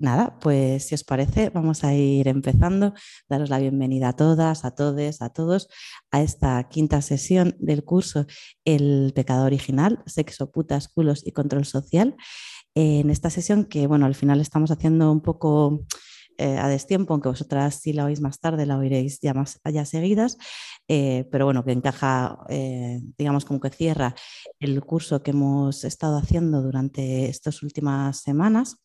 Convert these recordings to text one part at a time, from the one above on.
Nada, pues si os parece, vamos a ir empezando. Daros la bienvenida a todas, a todos, a todos a esta quinta sesión del curso El pecado original, sexo, putas, culos y control social. En esta sesión que, bueno, al final estamos haciendo un poco eh, a destiempo, aunque vosotras si la oís más tarde la oiréis ya más allá seguidas, eh, pero bueno, que encaja, eh, digamos, como que cierra el curso que hemos estado haciendo durante estas últimas semanas.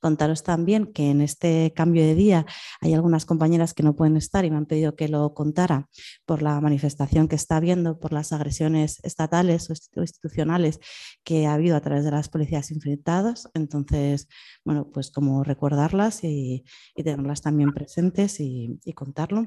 Contaros también que en este cambio de día hay algunas compañeras que no pueden estar y me han pedido que lo contara por la manifestación que está habiendo, por las agresiones estatales o institucionales que ha habido a través de las policías infiltradas. Entonces, bueno, pues como recordarlas y, tenerlas también presentes y contarlo.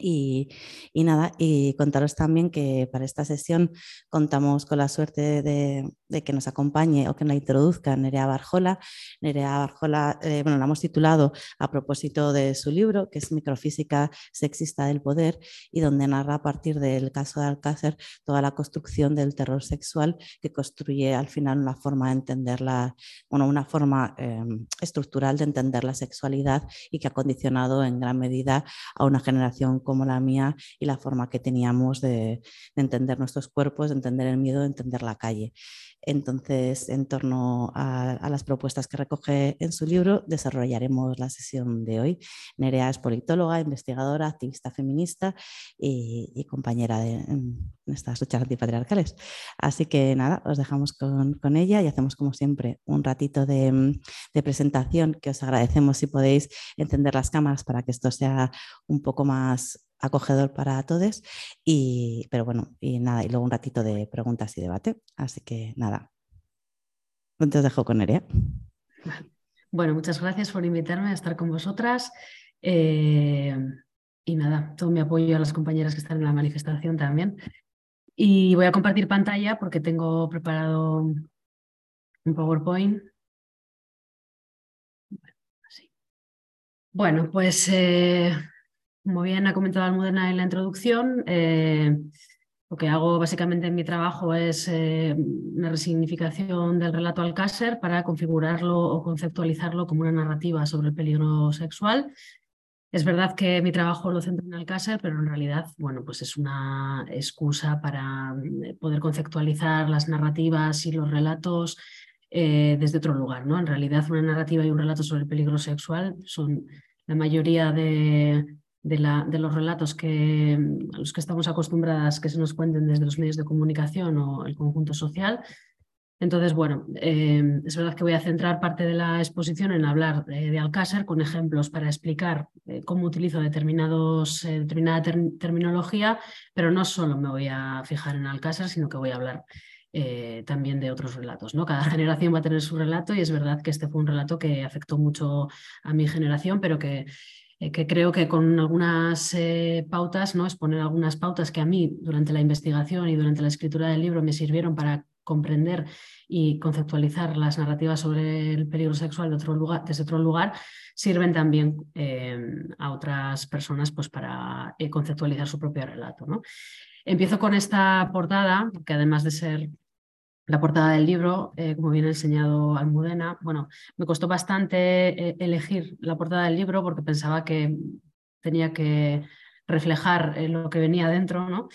Y, nada, y contaros también que para esta sesión contamos con la suerte de, que nos acompañe o que nos introduzca Nerea Barjola. Nerea Barjola, eh, bueno, la hemos titulado a propósito de su libro, que es Microfísica Sexista del Poder, y donde narra a partir del caso de Alcácer toda la construcción del terror sexual que construye al final una forma de entender la, bueno, una forma em, estructural de entender la sexualidad y que ha condicionado en gran medida a una generación como la mía y la forma que teníamos de, entender nuestros cuerpos, de entender el miedo, de entender la calle. Entonces, en torno a, las propuestas que recoge en su libro, desarrollaremos la sesión de hoy. Nerea es politóloga, investigadora, activista feminista y, compañera de estas luchas antipatriarcales. Así que nada, os dejamos con, ella y hacemos como siempre un ratito de, de, presentación que os agradecemos si podéis encender las cámaras para que esto sea un poco más acogedor para todos. Y, pero bueno, y nada, y luego un ratito de preguntas y debate. Así que nada, te dejo con Nerea. Bueno, muchas gracias por invitarme a estar con vosotras. Eh, y nada, todo mi apoyo a las compañeras que están en la manifestación también. Y voy a compartir pantalla porque tengo preparado un PowerPoint. Bueno, pues eh, como bien ha comentado Almudena en la introducción, eh, lo que hago básicamente en mi trabajo es eh, una resignificación del relato Alcácer para configurarlo o conceptualizarlo como una narrativa sobre el peligro sexual. Es verdad que mi trabajo lo centro en Alcácer, pero en realidad, bueno, pues es una excusa para eh, poder conceptualizar las narrativas y los relatos desde otro lugar, ¿no? En realidad, una narrativa y un relato sobre el peligro sexual son la mayoría de de, los relatos que, a los que estamos acostumbradas que se nos cuenten desde los medios de comunicación o el conjunto social. Entonces, bueno, eh, es verdad que voy a centrar parte de la exposición en hablar de Alcácer con ejemplos para explicar eh, cómo utilizo determinados, eh, determinada terminología, pero no solo me voy a fijar en Alcácer, sino que voy a hablar también de otros relatos. ¿no? Cada generación va a tener su relato y es verdad que este fue un relato que afectó mucho a mi generación, pero que eh, que creo que con algunas eh, pautas, ¿no? exponer algunas pautas que a mí durante la investigación y durante la escritura del libro me sirvieron para comprender y conceptualizar las narrativas sobre el peligro sexual de otro lugar, desde otro lugar, sirven también eh, a otras personas pues, para conceptualizar su propio relato. ¿no? Empiezo con esta portada, que además de ser la portada del libro, eh, como bien ha enseñado Almudena. Bueno, me costó bastante eh, elegir la portada del libro porque pensaba que tenía que reflejar eh, lo que venía dentro, ¿no?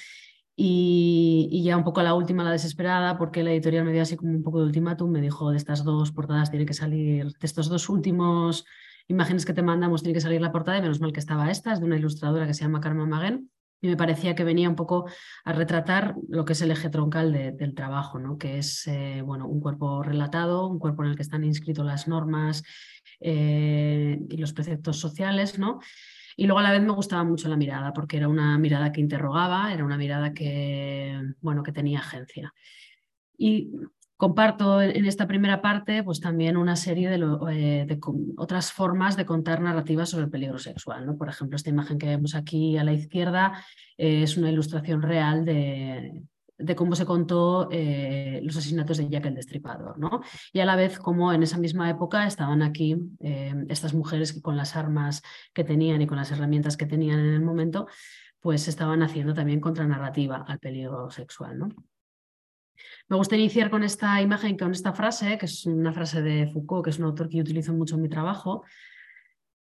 Y, ya un poco la última, la desesperada, porque la editorial me dio así como un poco de ultimátum, me dijo, de estas dos portadas tiene que salir, de estos dos últimos imágenes que te mandamos tiene que salir la portada, y menos mal que estaba esta, es de una ilustradora que se llama Carmen Maguen, y me parecía que venía un poco a retratar lo que es el eje troncal del trabajo, ¿no? que es eh, bueno, un cuerpo relatado, un cuerpo en el que están inscritos las normas eh, y los preceptos sociales, ¿no? Y luego a la vez me gustaba mucho la mirada, porque era una mirada que interrogaba, era una mirada que, bueno, que tenía agencia. Y Comparto en esta primera parte pues también una serie de, eh, otras formas de contar narrativas sobre el peligro sexual. ¿no? Por ejemplo, esta imagen que vemos aquí a la izquierda eh, es una ilustración real de, cómo se contó eh, los asesinatos de Jack el Destripador, ¿no? Y a la vez cómo en esa misma época estaban aquí estas mujeres que con las armas que tenían y con las herramientas que tenían en el momento, pues estaban haciendo también contranarrativa al peligro sexual, ¿no? Me gusta iniciar con esta imagen, con esta frase, que es una frase de Foucault, que es un autor que yo utilizo mucho en mi trabajo,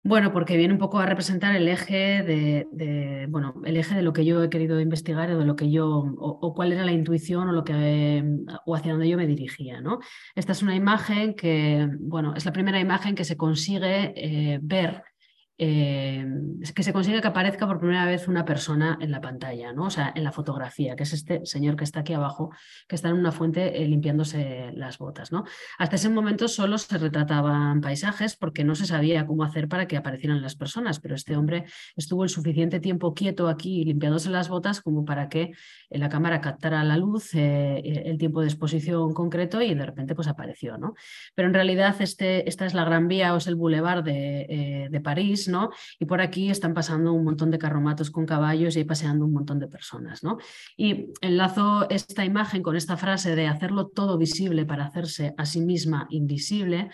bueno, porque viene un poco a representar el eje de, bueno, el eje de lo que yo he querido investigar o de lo que yo, o, cuál era la intuición o lo que, o hacia dónde yo me dirigía, ¿no? Esta es una imagen que, bueno, es la primera imagen que se consigue eh, ver eh, que se consigue que aparezca por primera vez una persona en la pantalla, ¿no? o sea, en la fotografía, que es este señor que está aquí abajo, que está en una fuente eh, limpiándose las botas. ¿no? Hasta ese momento solo se retrataban paisajes porque no se sabía cómo hacer para que aparecieran las personas, pero este hombre estuvo el suficiente tiempo quieto aquí limpiándose las botas como para que eh, la cámara captara la luz, el tiempo de exposición concreto y de repente pues apareció. ¿no? Pero en realidad este, esta es la Gran Vía o es el Boulevard de París y por aquí están pasando un montón de carromatos con caballos y paseando un montón de personas, ¿no? Y enlazo esta imagen con esta frase de hacerlo todo visible para hacerse a sí misma invisible,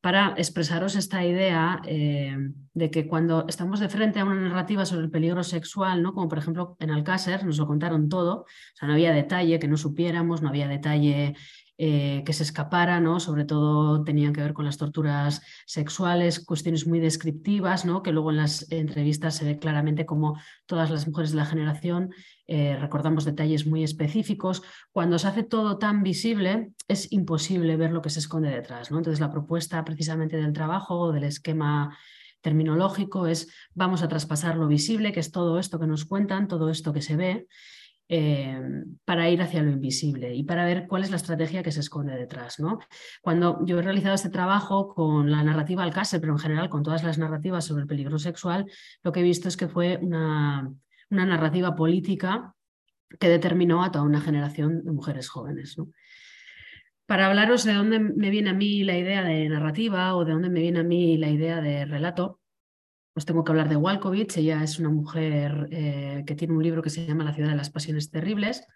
para expresaros esta idea eh, de que cuando estamos de frente a una narrativa sobre el peligro sexual, ¿no? como por ejemplo en Alcácer, nos lo contaron todo, o sea, no había detalle que no supiéramos, no había detalle eh, que se escapara, ¿no? sobre todo tenían que ver con las torturas sexuales, cuestiones muy descriptivas, ¿no? que luego en las entrevistas se ve claramente como todas las mujeres de la generación eh, recordamos detalles muy específicos. Cuando se hace todo tan visible, es imposible ver lo que se esconde detrás. ¿no? Entonces, la propuesta precisamente del trabajo, del esquema terminológico, es vamos a traspasar lo visible, que es todo esto que nos cuentan, todo esto que se ve, eh, para ir hacia lo invisible y para ver cuál es la estrategia que se esconde detrás. Cuando yo he realizado este trabajo con la narrativa Alcácer, pero en general con todas las narrativas sobre el peligro sexual, lo que he visto es que fue una, narrativa política que determinó a toda una generación de mujeres jóvenes. Para hablaros de dónde me viene a mí la idea de narrativa o de dónde me viene a mí la idea de relato, os tengo que hablar de Walkovich. Ella es una mujer eh, que tiene un libro que se llama La ciudad de las pasiones terribles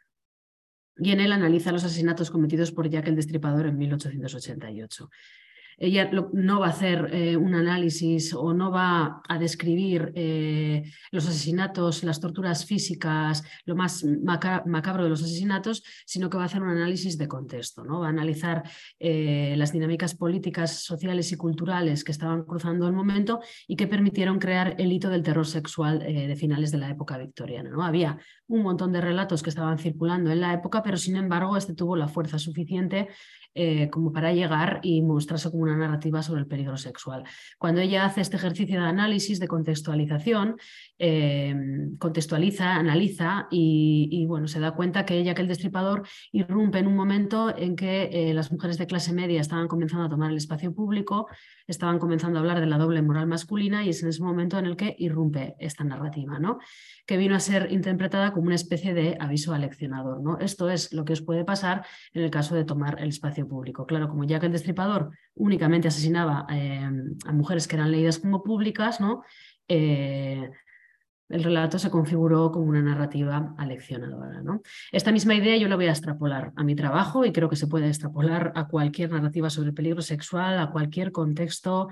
y en él analiza los asesinatos cometidos por Jack el Destripador en 1888 ella no va a hacer eh, un análisis o no va a describir eh, los asesinatos, las torturas físicas, lo más macabro de los asesinatos, sino que va a hacer un análisis de contexto. ¿no? Va a analizar eh, las dinámicas políticas, sociales y culturales que estaban cruzando el momento y que permitieron crear el hito del terror sexual de finales de la época victoriana. ¿no? Había un montón de relatos que estaban circulando en la época, pero sin embargo este tuvo la fuerza suficiente eh, como para llegar y mostrarse como una narrativa sobre el peligro sexual. Cuando ella hace este ejercicio de análisis, de contextualización, eh, contextualiza, analiza y, bueno, se da cuenta que ella, que el destripador, irrumpe en un momento en que eh, las mujeres de clase media estaban comenzando a tomar el espacio público, estaban comenzando a hablar de la doble moral masculina y es en ese momento en el que irrumpe esta narrativa, ¿no? que vino a ser interpretada como una especie de aviso aleccionador. ¿no? Esto es lo que os puede pasar en el caso de tomar el espacio público. Claro, como ya que el destripador únicamente asesinaba eh, a mujeres que eran leídas como públicas, ¿no? Eh, el relato se configuró como una narrativa aleccionadora. ¿no? Esta misma idea yo la voy a extrapolar a mi trabajo y creo que se puede extrapolar a cualquier narrativa sobre el peligro sexual, a cualquier contexto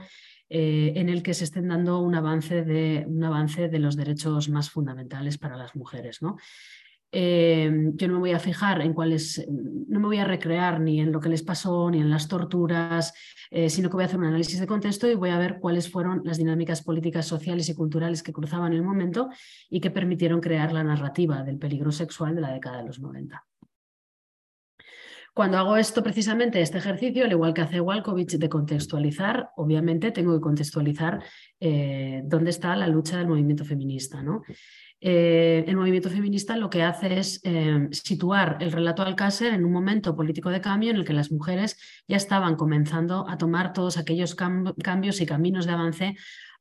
eh, en el que se estén dando un avance, de, un avance de los derechos más fundamentales para las mujeres. ¿no? Eh, yo no me voy a fijar en cuáles, no me voy a recrear ni en lo que les pasó, ni en las torturas, eh, sino que voy a hacer un análisis de contexto y voy a ver cuáles fueron las dinámicas políticas, sociales y culturales que cruzaban el momento y que permitieron crear la narrativa del peligro sexual de la década de los 90. Cuando hago esto, precisamente este ejercicio, al igual que hace Walkovich de contextualizar, obviamente tengo que contextualizar eh, dónde está la lucha del movimiento feminista. ¿no? Eh, el movimiento feminista lo que hace es eh, situar el relato Alcácer en un momento político de cambio en el que las mujeres ya estaban comenzando a tomar todos aquellos cambios y caminos de avance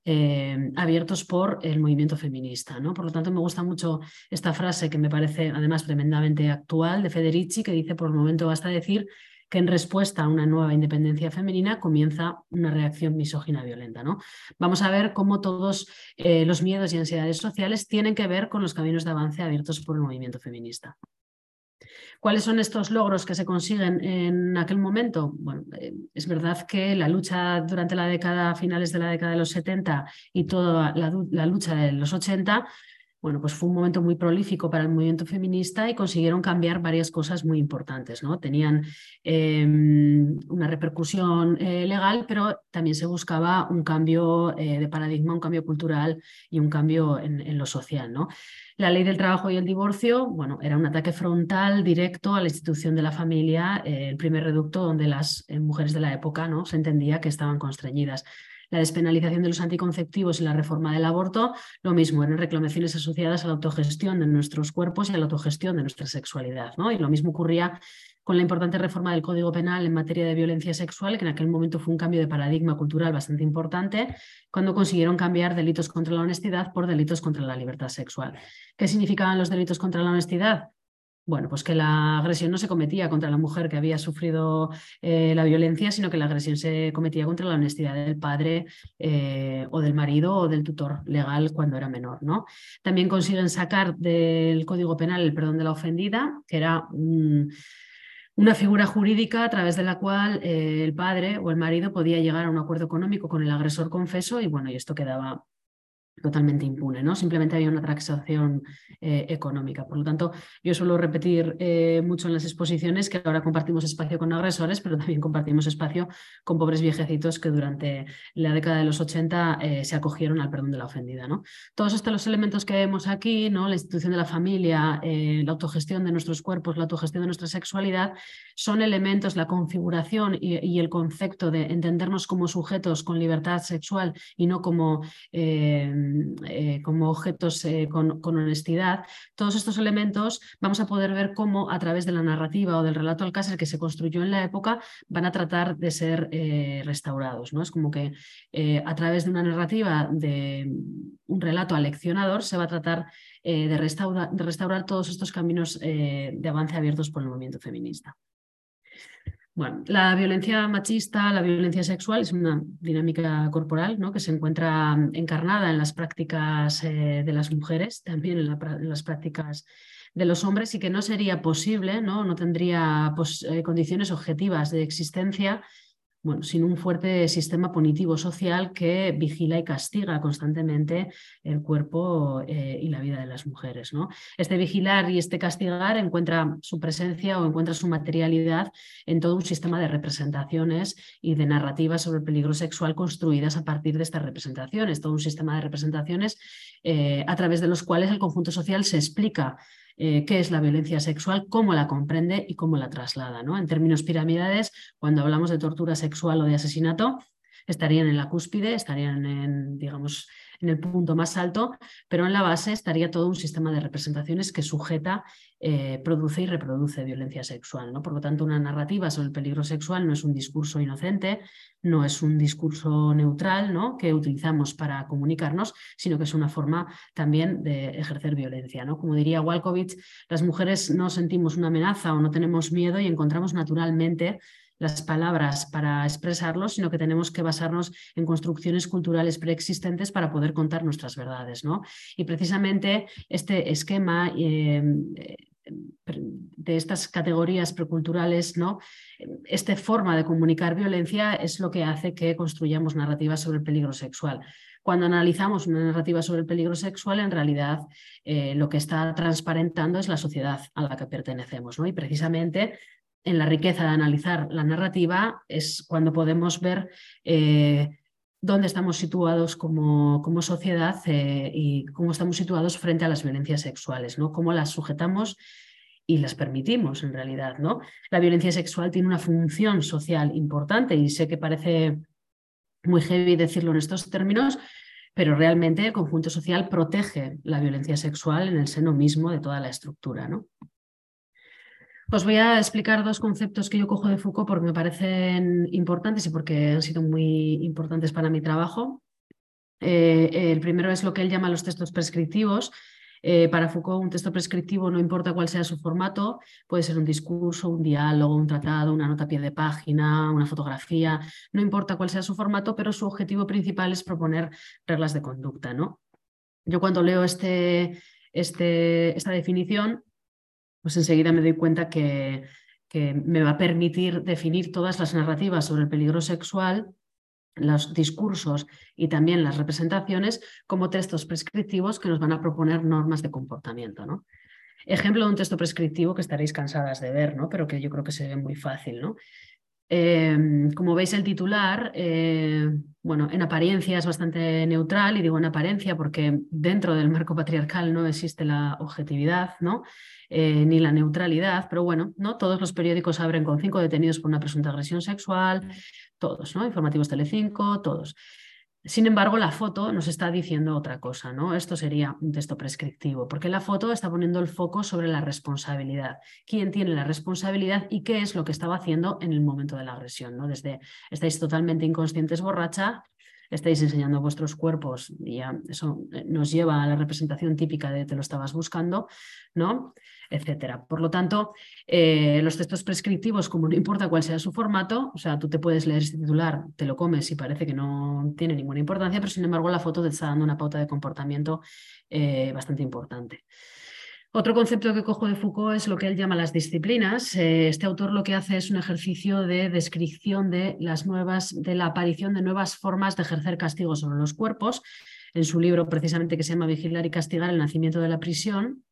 eh, abiertos por el movimiento feminista. ¿no? Por lo tanto, me gusta mucho esta frase que me parece además tremendamente actual de Federici, que dice, por el momento basta decir que en respuesta a una nueva independencia femenina comienza una reacción misógina violenta. ¿no? Vamos a ver cómo todos eh, los miedos y ansiedades sociales tienen que ver con los caminos de avance abiertos por el movimiento feminista. ¿Cuáles son estos logros que se consiguen en aquel momento? Bueno, eh, es verdad que la lucha durante la década, finales de la década de los 70 y toda la, la lucha de los 80 bueno, pues fue un momento muy prolífico para el movimiento feminista y consiguieron cambiar varias cosas muy importantes. ¿no? Tenían em, una repercusión eh, legal, pero también se buscaba un cambio eh, de paradigma, un cambio cultural y un cambio en, lo social. ¿no? La ley del trabajo y el divorcio, bueno, era un ataque frontal directo a la institución de la familia, eh, el primer reducto donde las mujeres de la época ¿no? se entendía que estaban constreñidas la despenalización de los anticonceptivos y la reforma del aborto, lo mismo, eran reclamaciones asociadas a la autogestión de nuestros cuerpos y a la autogestión de nuestra sexualidad. ¿no? Y lo mismo ocurría con la importante reforma del Código Penal en materia de violencia sexual, que en aquel momento fue un cambio de paradigma cultural bastante importante, cuando consiguieron cambiar delitos contra la honestidad por delitos contra la libertad sexual. ¿Qué significaban los delitos contra la honestidad? Bueno, pues que la agresión no se cometía contra la mujer que había sufrido eh, la violencia, sino que la agresión se cometía contra la honestidad del padre eh, o del marido o del tutor legal cuando era menor. ¿no? También consiguen sacar del Código Penal el perdón de la ofendida, que era una figura jurídica a través de la cual eh, el padre o el marido podía llegar a un acuerdo económico con el agresor confeso y bueno, y esto quedaba totalmente impune, ¿no? Simplemente había una transacción eh, económica. Por lo tanto, yo suelo repetir eh, mucho en las exposiciones que ahora compartimos espacio con agresores, pero también compartimos espacio con pobres viejecitos que durante la década de los 80 eh, se acogieron al perdón de la ofendida, ¿no? Todos estos elementos que vemos aquí, ¿no? La institución de la familia, la autogestión de nuestros cuerpos, la autogestión de nuestra sexualidad, son elementos, la configuración y, el concepto de entendernos como sujetos con libertad sexual y no como eh, como objetos eh, con, honestidad, todos estos elementos vamos a poder ver cómo a través de la narrativa o del relato Alcácer que se construyó en la época van a tratar de ser eh, restaurados. ¿no? Es como que a través de una narrativa, de un relato aleccionador, se va a tratar de, de restaurar todos estos caminos de avance abiertos por el movimiento feminista. Bueno, la violencia machista, la violencia sexual es una dinámica corporal ¿no? que se encuentra mm, encarnada en las prácticas eh, de las mujeres, también en, las prácticas de los hombres y que no sería posible, no, no tendría pues, eh, condiciones objetivas de existencia bueno, sin un fuerte sistema punitivo social que vigila y castiga constantemente el cuerpo eh, y la vida de las mujeres. ¿no? Este vigilar y este castigar encuentra su presencia o encuentra su materialidad en todo un sistema de representaciones y de narrativas sobre el peligro sexual construidas a partir de estas representaciones, todo un sistema de representaciones eh, a través de los cuales el conjunto social se explica eh, qué es la violencia sexual, cómo la comprende y cómo la traslada. ¿no? En términos piramidales, cuando hablamos de tortura sexual o de asesinato, estarían en la cúspide, estarían en, digamos, en el punto más alto, pero en la base estaría todo un sistema de representaciones que sujeta, eh, produce y reproduce violencia sexual. ¿no? Por lo tanto, una narrativa sobre el peligro sexual no es un discurso inocente, no es un discurso neutral ¿no? que utilizamos para comunicarnos, sino que es una forma también de ejercer violencia. ¿no? Como diría Walkovich, las mujeres no sentimos una amenaza o no tenemos miedo y encontramos naturalmente las palabras para expresarlo, sino que tenemos que basarnos en construcciones culturales preexistentes para poder contar nuestras verdades. ¿no? Y precisamente este esquema eh, de estas categorías preculturales, ¿no? esta forma de comunicar violencia es lo que hace que construyamos narrativas sobre el peligro sexual. Cuando analizamos una narrativa sobre el peligro sexual, en realidad eh, lo que está transparentando es la sociedad a la que pertenecemos. ¿no? Y precisamente en la riqueza de analizar la narrativa es cuando podemos ver eh, dónde estamos situados como, como sociedad eh, y cómo estamos situados frente a las violencias sexuales, ¿no? cómo las sujetamos y las permitimos en realidad. ¿no? La violencia sexual tiene una función social importante y sé que parece muy heavy decirlo en estos términos, pero realmente el conjunto social protege la violencia sexual en el seno mismo de toda la estructura. ¿no? Os voy a explicar dos conceptos que yo cojo de Foucault porque me parecen importantes y porque han sido muy importantes para mi trabajo. Eh, el primero es lo que él llama los textos prescriptivos. Eh, para Foucault, un texto prescriptivo, no importa cuál sea su formato, puede ser un discurso, un diálogo, un tratado, una nota a pie de página, una fotografía, no importa cuál sea su formato, pero su objetivo principal es proponer reglas de conducta. ¿no? Yo cuando leo este, este, esta definición pues enseguida me doy cuenta que, que me va a permitir definir todas las narrativas sobre el peligro sexual los discursos y también las representaciones como textos prescriptivos que nos van a proponer normas de comportamiento. ¿no? Ejemplo de un texto prescriptivo que estaréis cansadas de ver, ¿no? pero que yo creo que se ve muy fácil. ¿no? Em, como veis el titular, eh, bueno, en apariencia es bastante neutral y digo en apariencia porque dentro del marco patriarcal no existe la objetividad, ¿no? Eh, ni la neutralidad, pero bueno, ¿no? Todos los periódicos abren con cinco detenidos por una presunta agresión sexual, todos, ¿no? Informativos Telecinco, todos. Sin embargo, la foto nos está diciendo otra cosa, ¿no? Esto sería un texto prescriptivo, porque la foto está poniendo el foco sobre la responsabilidad. ¿Quién tiene la responsabilidad y qué es lo que estaba haciendo en el momento de la agresión? ¿no? Desde estáis totalmente inconscientes, borracha, estáis enseñando vuestros cuerpos y ya eso eh, nos lleva a la representación típica de te lo estabas buscando, ¿no? Etcétera. Por lo tanto, eh, los textos prescriptivos, como no importa cuál sea su formato, o sea, tú te puedes leer este titular, te lo comes y parece que no tiene ninguna importancia, pero sin embargo la foto te está dando una pauta de comportamiento eh, bastante importante. Otro concepto que cojo de Foucault es lo que él llama las disciplinas. Eh, este autor lo que hace es un ejercicio de descripción de las nuevas, de la aparición de nuevas formas de ejercer castigo sobre los cuerpos. En su libro, precisamente, que se llama Vigilar y castigar el nacimiento de la prisión,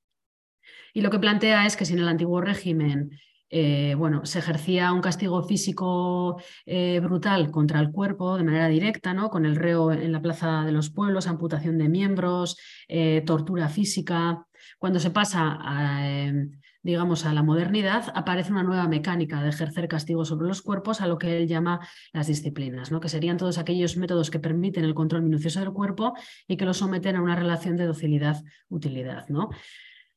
y lo que plantea es que si en el antiguo régimen eh, bueno, se ejercía un castigo físico eh, brutal contra el cuerpo de manera directa, ¿no? con el reo en la plaza de los pueblos, amputación de miembros, eh, tortura física. Cuando se pasa a, digamos, a la modernidad, aparece una nueva mecánica de ejercer castigo sobre los cuerpos, a lo que él llama las disciplinas, ¿no? que serían todos aquellos métodos que permiten el control minucioso del cuerpo y que lo someten a una relación de docilidad-utilidad. ¿no?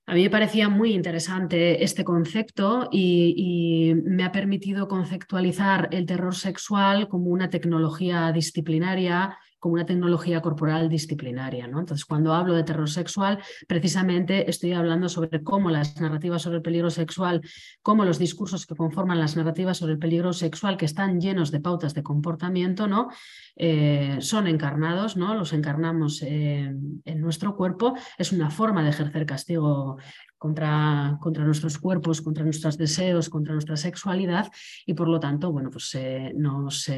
A mí me parecía muy interesante este concepto y, me ha permitido conceptualizar el terror sexual como una tecnología disciplinaria como una tecnología corporal disciplinaria. ¿no? Entonces, cuando hablo de terror sexual, precisamente estoy hablando sobre cómo las narrativas sobre el peligro sexual, cómo los discursos que conforman las narrativas sobre el peligro sexual, que están llenos de pautas de comportamiento, ¿no? Eh, son encarnados, ¿no? los encarnamos en nuestro cuerpo. Es una forma de ejercer castigo contra, contra, nuestros cuerpos, contra nuestros deseos, contra nuestra sexualidad y por lo tanto, bueno, pues eh, nos,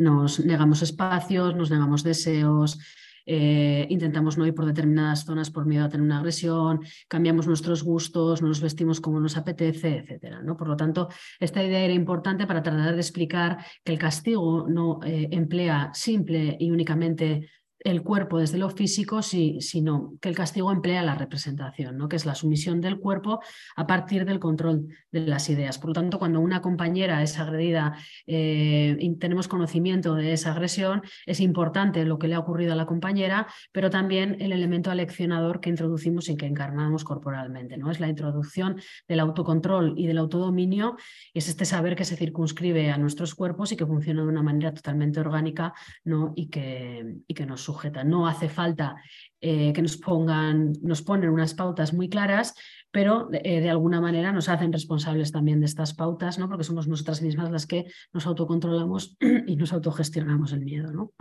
nos negamos espacios, nos negamos deseos, eh, intentamos no ir por determinadas zonas por miedo a tener una agresión, cambiamos nuestros gustos, nos vestimos como nos apetece, etc. ¿no? Por lo tanto, esta idea era importante para tratar de explicar que el castigo no eh, emplea simple y únicamente el cuerpo desde lo físico, sino que el castigo emplea la representación, ¿no? que es la sumisión del cuerpo a partir del control de las ideas. Por lo tanto, cuando una compañera es agredida eh, y tenemos conocimiento de esa agresión, es importante lo que le ha ocurrido a la compañera, pero también el elemento aleccionador que introducimos y que encarnamos corporalmente. ¿no? Es la introducción del autocontrol y del autodominio, es este saber que se circunscribe a nuestros cuerpos y que funciona de una manera totalmente orgánica ¿no? y, que, y que nos No hace falta eh, que nos pongan, nos ponen unas pautas muy claras, pero eh, de alguna manera nos hacen responsables también de estas pautas, ¿no? porque somos nosotras mismas las que nos autocontrolamos y nos autogestionamos el miedo. ¿no?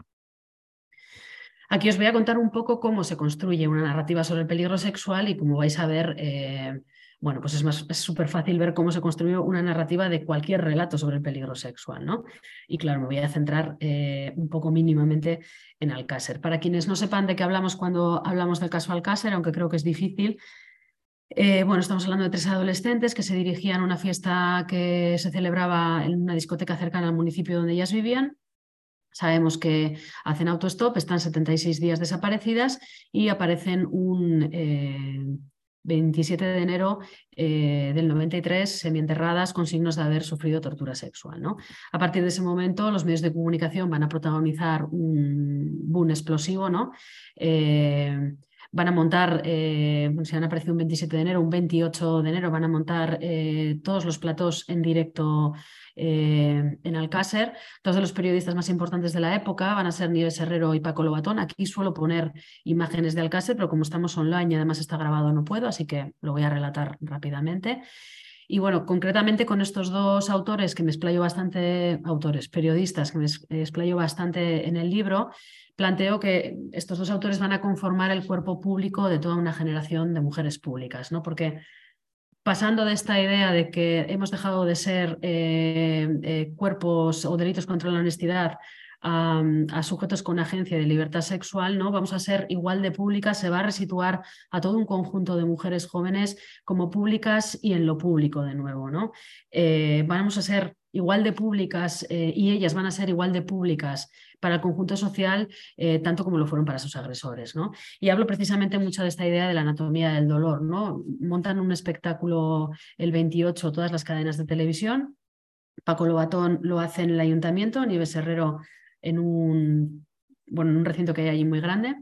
Aquí os voy a contar un poco cómo se construye una narrativa sobre el peligro sexual y como vais a ver, eh, bueno, pues es súper fácil ver cómo se construye una narrativa de cualquier relato sobre el peligro sexual, ¿no? Y claro, me voy a centrar eh, un poco mínimamente en Alcácer. Para quienes no sepan de qué hablamos cuando hablamos del caso Alcácer, aunque creo que es difícil, eh, bueno, estamos hablando de tres adolescentes que se dirigían a una fiesta que se celebraba en una discoteca cercana al municipio donde ellas vivían. Sabemos que hacen autostop, están 76 días desaparecidas y aparecen un, eh, 27 de enero eh, del 93, semienterradas con signos de haber sufrido tortura sexual. ¿no? A partir de ese momento, los medios de comunicación van a protagonizar un boom explosivo, ¿no? Eh, van a montar, eh, si han aparecido un 27 de enero, un 28 de enero, van a montar todos los platos en directo eh, en Alcácer. Dos de los periodistas más importantes de la época van a ser Nieves Herrero y Paco Lobatón. Aquí suelo poner imágenes de Alcácer, pero como estamos online y además está grabado no puedo, así que lo voy a relatar rápidamente. Y bueno, concretamente con estos dos autores que me explayo bastante, autores, periodistas que me explayo bastante en el libro, planteo que estos dos autores van a conformar el cuerpo público de toda una generación de mujeres públicas, ¿no? Porque pasando de esta idea de que hemos dejado de ser eh, eh, cuerpos o delitos contra la honestidad a, sujetos con agencia de libertad sexual, ¿no? Vamos a ser igual de públicas, se va a resituar a todo un conjunto de mujeres jóvenes como públicas y en lo público de nuevo, ¿no? Eh, vamos a ser igual de públicas y ellas van a ser igual de públicas para el conjunto social, eh, tanto como lo fueron para sus agresores. ¿no? Y hablo precisamente mucho de esta idea de la anatomía del dolor. ¿no? Montan un espectáculo el 28, todas las cadenas de televisión. Paco Lobatón lo hace en el ayuntamiento, Nieves Herrero en un, bueno, en un recinto que hay allí muy grande.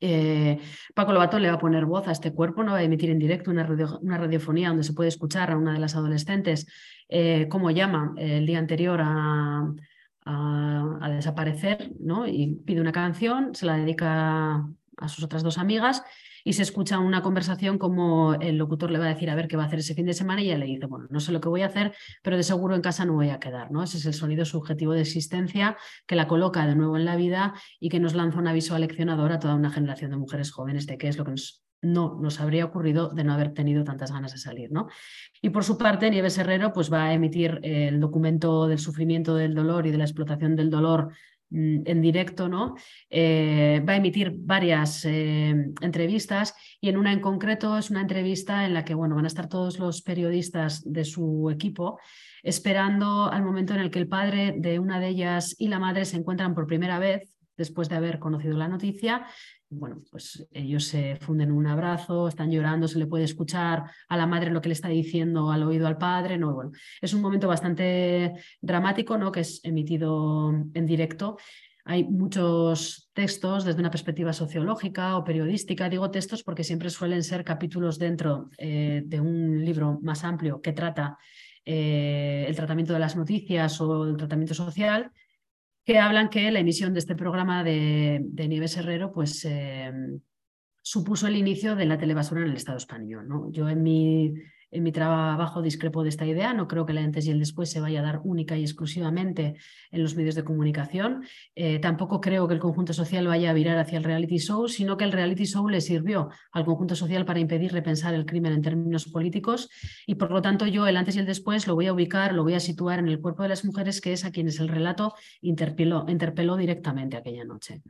Eh, Paco Lobatón le va a poner voz a este cuerpo, no va a emitir en directo una, una radiofonía donde se puede escuchar a una de las adolescentes eh, cómo llama el día anterior a, a, desaparecer, ¿no? Y pide una canción, se la dedica a sus otras dos amigas y se escucha una conversación como el locutor le va a decir a ver qué va a hacer ese fin de semana y ella le dice, bueno, no sé lo que voy a hacer, pero de seguro en casa no voy a quedar, ¿no? Ese es el sonido subjetivo de existencia que la coloca de nuevo en la vida y que nos lanza un aviso aleccionador a toda una generación de mujeres jóvenes de qué es lo que nos no nos habría ocurrido de no haber tenido tantas ganas de salir. ¿no? Y por su parte, Nieves Herrero pues, va a emitir el documento del sufrimiento del dolor y de la explotación del dolor mm, en directo, ¿no? Eh, va a emitir varias eh, entrevistas y en una en concreto es una entrevista en la que bueno, van a estar todos los periodistas de su equipo esperando al momento en el que el padre de una de ellas y la madre se encuentran por primera vez después de haber conocido la noticia bueno, pues ellos se funden en un abrazo, están llorando, se le puede escuchar a la madre lo que le está diciendo al oído al padre, no, bueno, es un momento bastante dramático, ¿no? Que es emitido en directo. Hay muchos textos desde una perspectiva sociológica o periodística. Digo textos porque siempre suelen ser capítulos dentro eh, de un libro más amplio que trata eh, el tratamiento de las noticias o el tratamiento social que hablan que la emisión de este programa de, de Nieves Herrero pues, eh, supuso el inicio de la telebasura en el Estado español. ¿no? Yo en mi en mi trabajo discrepo de esta idea, no creo que el antes y el después se vaya a dar única y exclusivamente en los medios de comunicación. Eh, tampoco creo que el conjunto social vaya a virar hacia el reality show, sino que el reality show le sirvió al conjunto social para impedir repensar el crimen en términos políticos y por lo tanto yo el antes y el después lo voy a ubicar, lo voy a situar en el cuerpo de las mujeres, que es a quienes el relato interpeló, interpeló directamente aquella noche.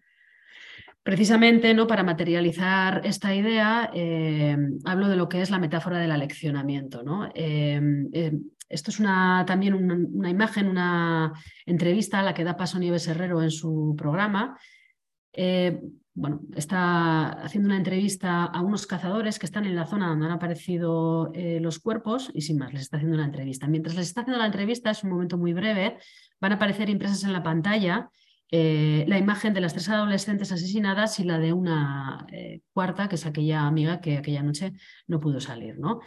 Precisamente ¿no? para materializar esta idea, eh, hablo de lo que es la metáfora del aleccionamiento. ¿no? Eh, eh, esto es una, también una, imagen, una entrevista a la que da paso Nieves Herrero en su programa. bueno, está haciendo una entrevista a unos cazadores que están en la zona donde han aparecido los cuerpos y sin más, les está haciendo la entrevista. Mientras les está haciendo la entrevista, es un momento muy breve, van a aparecer impresas en la pantalla eh, la imagen de las tres adolescentes asesinadas y la de una eh, cuarta, que es aquella amiga que aquella noche no pudo salir. ¿no?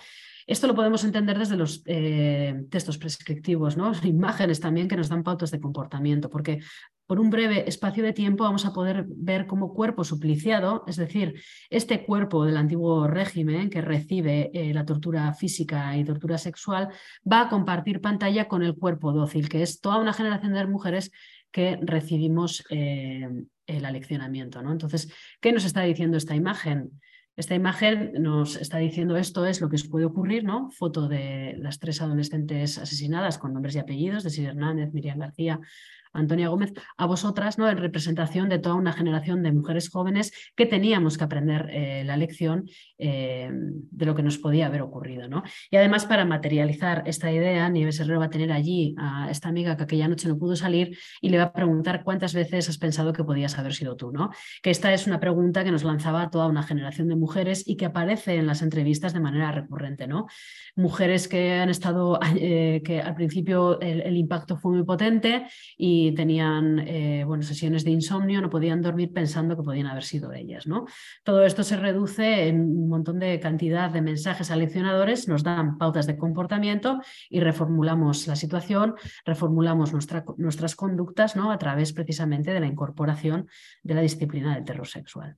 Esto lo podemos entender desde los eh, textos prescriptivos, ¿no? imágenes también que nos dan pautas de comportamiento, porque por un breve espacio de tiempo vamos a poder ver cómo cuerpo supliciado, es decir, este cuerpo del antiguo régimen que recibe la tortura física y tortura sexual, va a compartir pantalla con el cuerpo dócil, que es toda una generación de mujeres que recibimos eh, el aleccionamiento. ¿no? Entonces, ¿qué nos está diciendo esta imagen? Esta imagen nos está diciendo esto es lo que os puede ocurrir, ¿no? Foto de las tres adolescentes asesinadas con nombres y apellidos, de Sid Hernández, Miriam García, Antonia Gómez, a vosotras, ¿no? en representación de toda una generación de mujeres jóvenes que teníamos que aprender eh, la lección eh, de lo que nos podía haber ocurrido. ¿no? Y además, para materializar esta idea, Nieves Herrero va a tener allí a esta amiga que aquella noche no pudo salir y le va a preguntar cuántas veces has pensado que podías haber sido tú. ¿no? Que esta es una pregunta que nos lanzaba toda una generación de mujeres y que aparece en las entrevistas de manera recurrente. ¿no? Mujeres que han estado, eh, que al principio el impacto fue muy potente y tenían eh, sesiones de insomnio, no podían dormir pensando que podían haber sido ellas. ¿no? Todo esto se reduce en un montón de cantidad de mensajes aleccionadores, nos dan pautas de comportamiento y reformulamos la situación, reformulamos nuestras conductas ¿no? a través precisamente de la incorporación de la disciplina del terror sexual.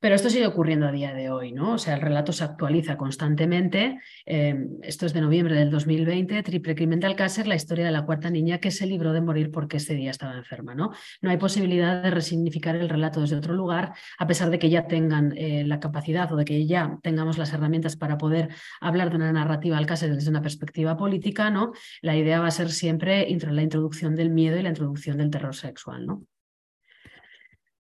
Pero esto sigue ocurriendo a día de hoy, ¿no? O sea, el relato se actualiza constantemente. Eh, esto es de noviembre del 2020, Triple Crimen de Alcácer, la historia de la cuarta niña que se libró de morir porque ese día estaba enferma, ¿no? No hay posibilidad de resignificar el relato desde otro lugar, a pesar de que ya tengan eh, la capacidad o de que ya tengamos las herramientas para poder hablar de una narrativa Alcácer desde una perspectiva política, ¿no? La idea va a ser siempre la introducción del miedo y la introducción del terror sexual, ¿no?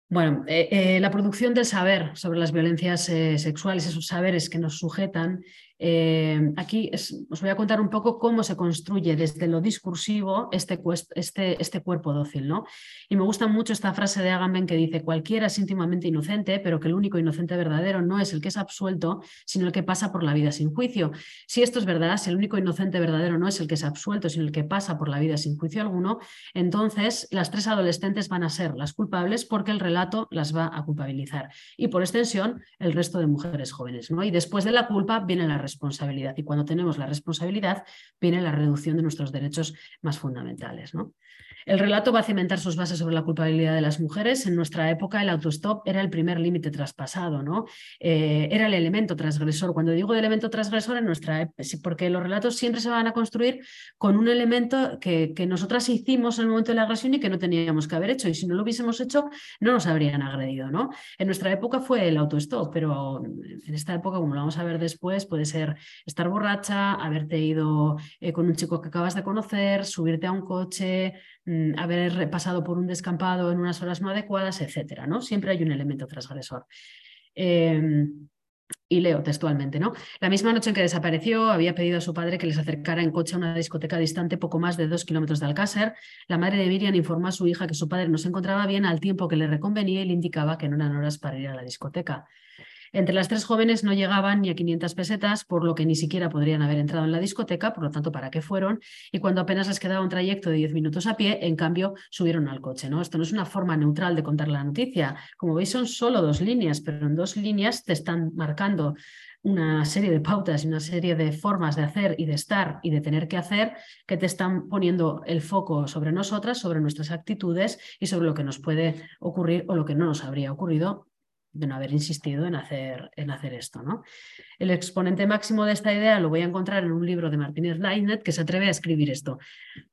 Bueno, eh, eh, la producción del saber sobre las violencias eh, sexuales, esos saberes que nos sujetan, eh, aquí os voy a contar un poco cómo se construye desde lo discursivo este, este, este, cuerpo dócil. ¿no? Y me gusta mucho esta frase de Agamben que dice, cualquiera es íntimamente inocente, pero que el único inocente verdadero no es el que es absuelto, sino el que pasa por la vida sin juicio. Si esto es verdad, si el único inocente verdadero no es el que es absuelto, sino el que pasa por la vida sin juicio alguno, entonces las tres adolescentes van a ser las culpables porque el relato las va a culpabilizar. Y por extensión, el resto de mujeres jóvenes. ¿no? Y después de la culpa viene la responsabilidad. Y cuando tenemos la responsabilidad, viene la reducción de nuestros derechos más fundamentales. ¿no? El relato va a cimentar sus bases sobre la culpabilidad de las mujeres. En nuestra época el autostop era el primer límite traspasado, ¿no? Eh, era el elemento transgresor. Cuando digo elemento transgresor en nuestra época, porque los relatos siempre se van a construir con un elemento que, que nosotras hicimos en el momento de la agresión y que no teníamos que haber hecho. Y si no lo hubiésemos hecho, no nos habrían agredido, ¿no? En nuestra época fue el autostop, pero en esta época, como lo vamos a ver después, puede ser estar borracha, haberte ido eh, con un chico que acabas de conocer, subirte a un coche, haber pasado por un descampado en unas horas no adecuadas, etcétera, ¿no? Siempre hay un elemento transgresor. Em, y leo textualmente, ¿no? La misma noche en que desapareció, había pedido a su padre que les acercara en coche a una discoteca distante poco más de dos kilómetros de Alcácer. La madre de Miriam informó a su hija que su padre no se encontraba bien al tiempo que le reconvenía y le indicaba que no eran horas para ir a la discoteca. Entre las tres jóvenes no llegaban ni a 500 pesetas, por lo que ni siquiera podrían haber entrado en la discoteca, por lo tanto, ¿para qué fueron? Y cuando apenas les quedaba un trayecto de 10 minutos a pie, en cambio, subieron al coche. ¿no? Esto no es una forma neutral de contar la noticia. Como veis, son solo dos líneas, pero en dos líneas te están marcando una serie de pautas y una serie de formas de hacer y de estar y de tener que hacer que te están poniendo el foco sobre nosotras, sobre nuestras actitudes y sobre lo que nos puede ocurrir o lo que no nos habría ocurrido de no haber insistido en hacer, en hacer esto. ¿no? El exponente máximo de esta idea lo voy a encontrar en un libro de Martínez Lainet que se atreve a escribir esto.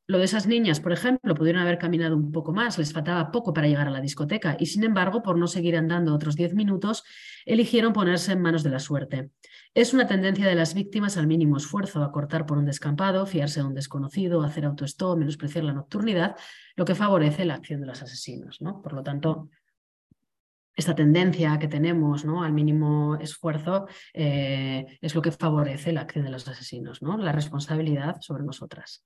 Lo de esas niñas, por ejemplo, pudieron haber caminado un poco más, les faltaba poco para llegar a la discoteca y sin embargo, por no seguir andando otros diez minutos, eligieron ponerse en manos de la suerte. Es una tendencia de las víctimas al mínimo esfuerzo, a cortar por un descampado, fiarse de un desconocido, hacer autoestop, menospreciar la nocturnidad, lo que favorece la acción de los asesinos. ¿no? Por lo tanto, esta tendencia que tenemos ¿no? al mínimo esfuerzo eh, es lo que favorece la acción de los asesinos, ¿no? la responsabilidad sobre nosotras.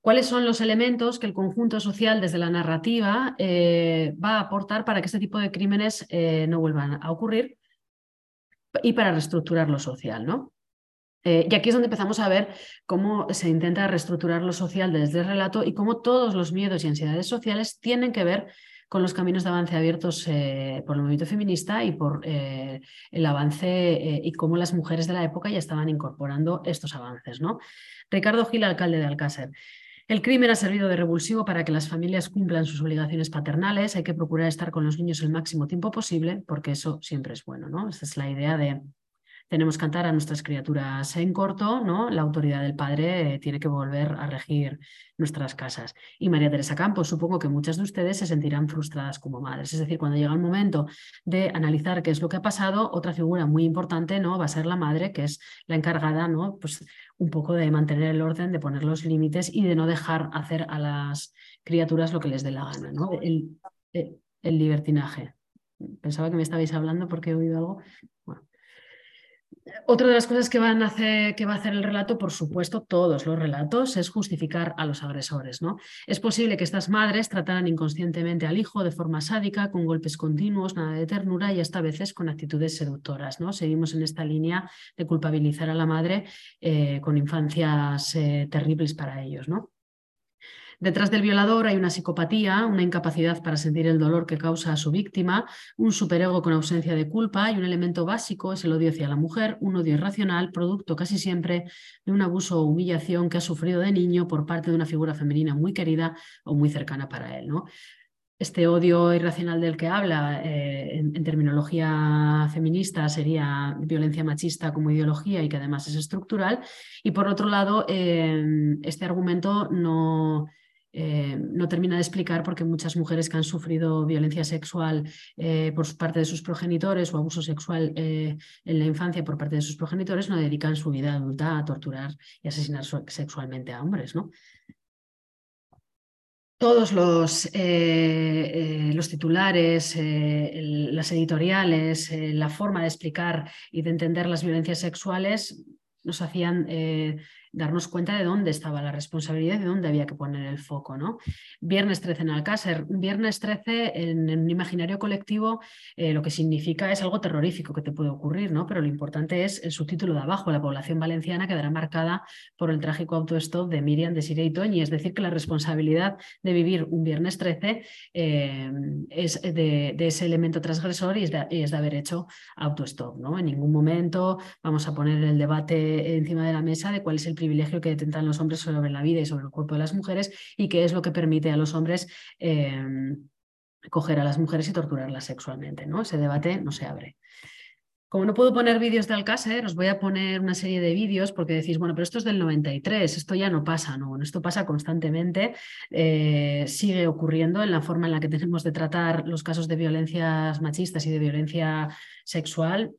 ¿Cuáles son los elementos que el conjunto social desde la narrativa eh, va a aportar para que este tipo de crímenes eh, no vuelvan a ocurrir y para reestructurar lo social? ¿no? y aquí es donde empezamos a ver cómo se intenta reestructurar lo social desde el relato y cómo todos los miedos y ansiedades sociales tienen que ver con los caminos de avance abiertos eh, por el movimiento feminista y por eh, el avance eh, y cómo las mujeres de la época ya estaban incorporando estos avances. ¿no? Ricardo Gil, alcalde de Alcácer. El crimen ha servido de revulsivo para que las familias cumplan sus obligaciones paternales. Hay que procurar estar con los niños el máximo tiempo posible, porque eso siempre es bueno. ¿no? Esa es la idea de, tenemos que cantar a nuestras criaturas en corto, ¿no? La autoridad del padre eh, tiene que volver a regir nuestras casas. Y María Teresa Campos, supongo que muchas de ustedes se sentirán frustradas como madres. Es decir, cuando llega el momento de analizar qué es lo que ha pasado, otra figura muy importante, ¿no? Va a ser la madre, que es la encargada, ¿no? Pues un poco de mantener el orden, de poner los límites y de no dejar hacer a las criaturas lo que les dé la gana, ¿no? El, el libertinaje. Pensaba que me estabais hablando porque he oído algo. Bueno, otra de las cosas que, va a hacer el relato, por supuesto, todos los relatos, es justificar a los agresores. ¿no? Es posible que estas madres trataran inconscientemente al hijo de forma sádica, con golpes continuos, nada de ternura y hasta a veces con actitudes seductoras. ¿no? Seguimos en esta línea de culpabilizar a la madre eh, con infancias eh, terribles para ellos. ¿no? Detrás del violador hay una psicopatía, una incapacidad para sentir el dolor que causa a su víctima, un superego con ausencia de culpa y un elemento básico es el odio hacia la mujer, un odio irracional, producto casi siempre de un abuso o humillación que ha sufrido de niño por parte de una figura femenina muy querida o muy cercana para él. ¿no? este odio irracional del que habla, eh, en, terminología feminista, sería violencia machista como ideología y que además es estructural. Y por otro lado, eh, este argumento no, eh, no termina de explicar por qué muchas mujeres que han sufrido violencia sexual por parte de sus progenitores o abuso sexual en la infancia por parte de sus progenitores no dedican su vida adulta a torturar y asesinar sexualmente a hombres. ¿no? todos los, eh, eh, los titulares, eh, las editoriales, la forma de explicar y de entender las violencias sexuales nos hacían darnos cuenta de dónde estaba la responsabilidad y de dónde había que poner el foco. ¿no? Viernes 13 en Alcácer. Viernes 13 en, un imaginario colectivo eh, lo que significa es algo terrorífico que te puede ocurrir, ¿no? pero lo importante es el subtítulo de abajo. La población valenciana quedará marcada por el trágico autostop de Miriam, de Siria y. Es decir, que la responsabilidad de vivir un Viernes 13 eh, es de, ese elemento transgresor y es de, es de haber hecho autostop. ¿no? En ningún momento vamos a poner el debate encima de la mesa de cuál es el privilegio que detentan los hombres sobre la vida y sobre el cuerpo de las mujeres y que es lo que permite a los hombres em, coger a las mujeres y torturarlas sexualmente. ¿no? Ese debate no se abre. Como no puedo poner vídeos de Alcácer, os voy a poner una serie de vídeos porque decís, bueno, pero esto es del 93, esto ya no pasa, ¿no? esto pasa constantemente, eh, sigue ocurriendo en la forma en la que tenemos de tratar los casos de violencias machistas y de violencia sexual.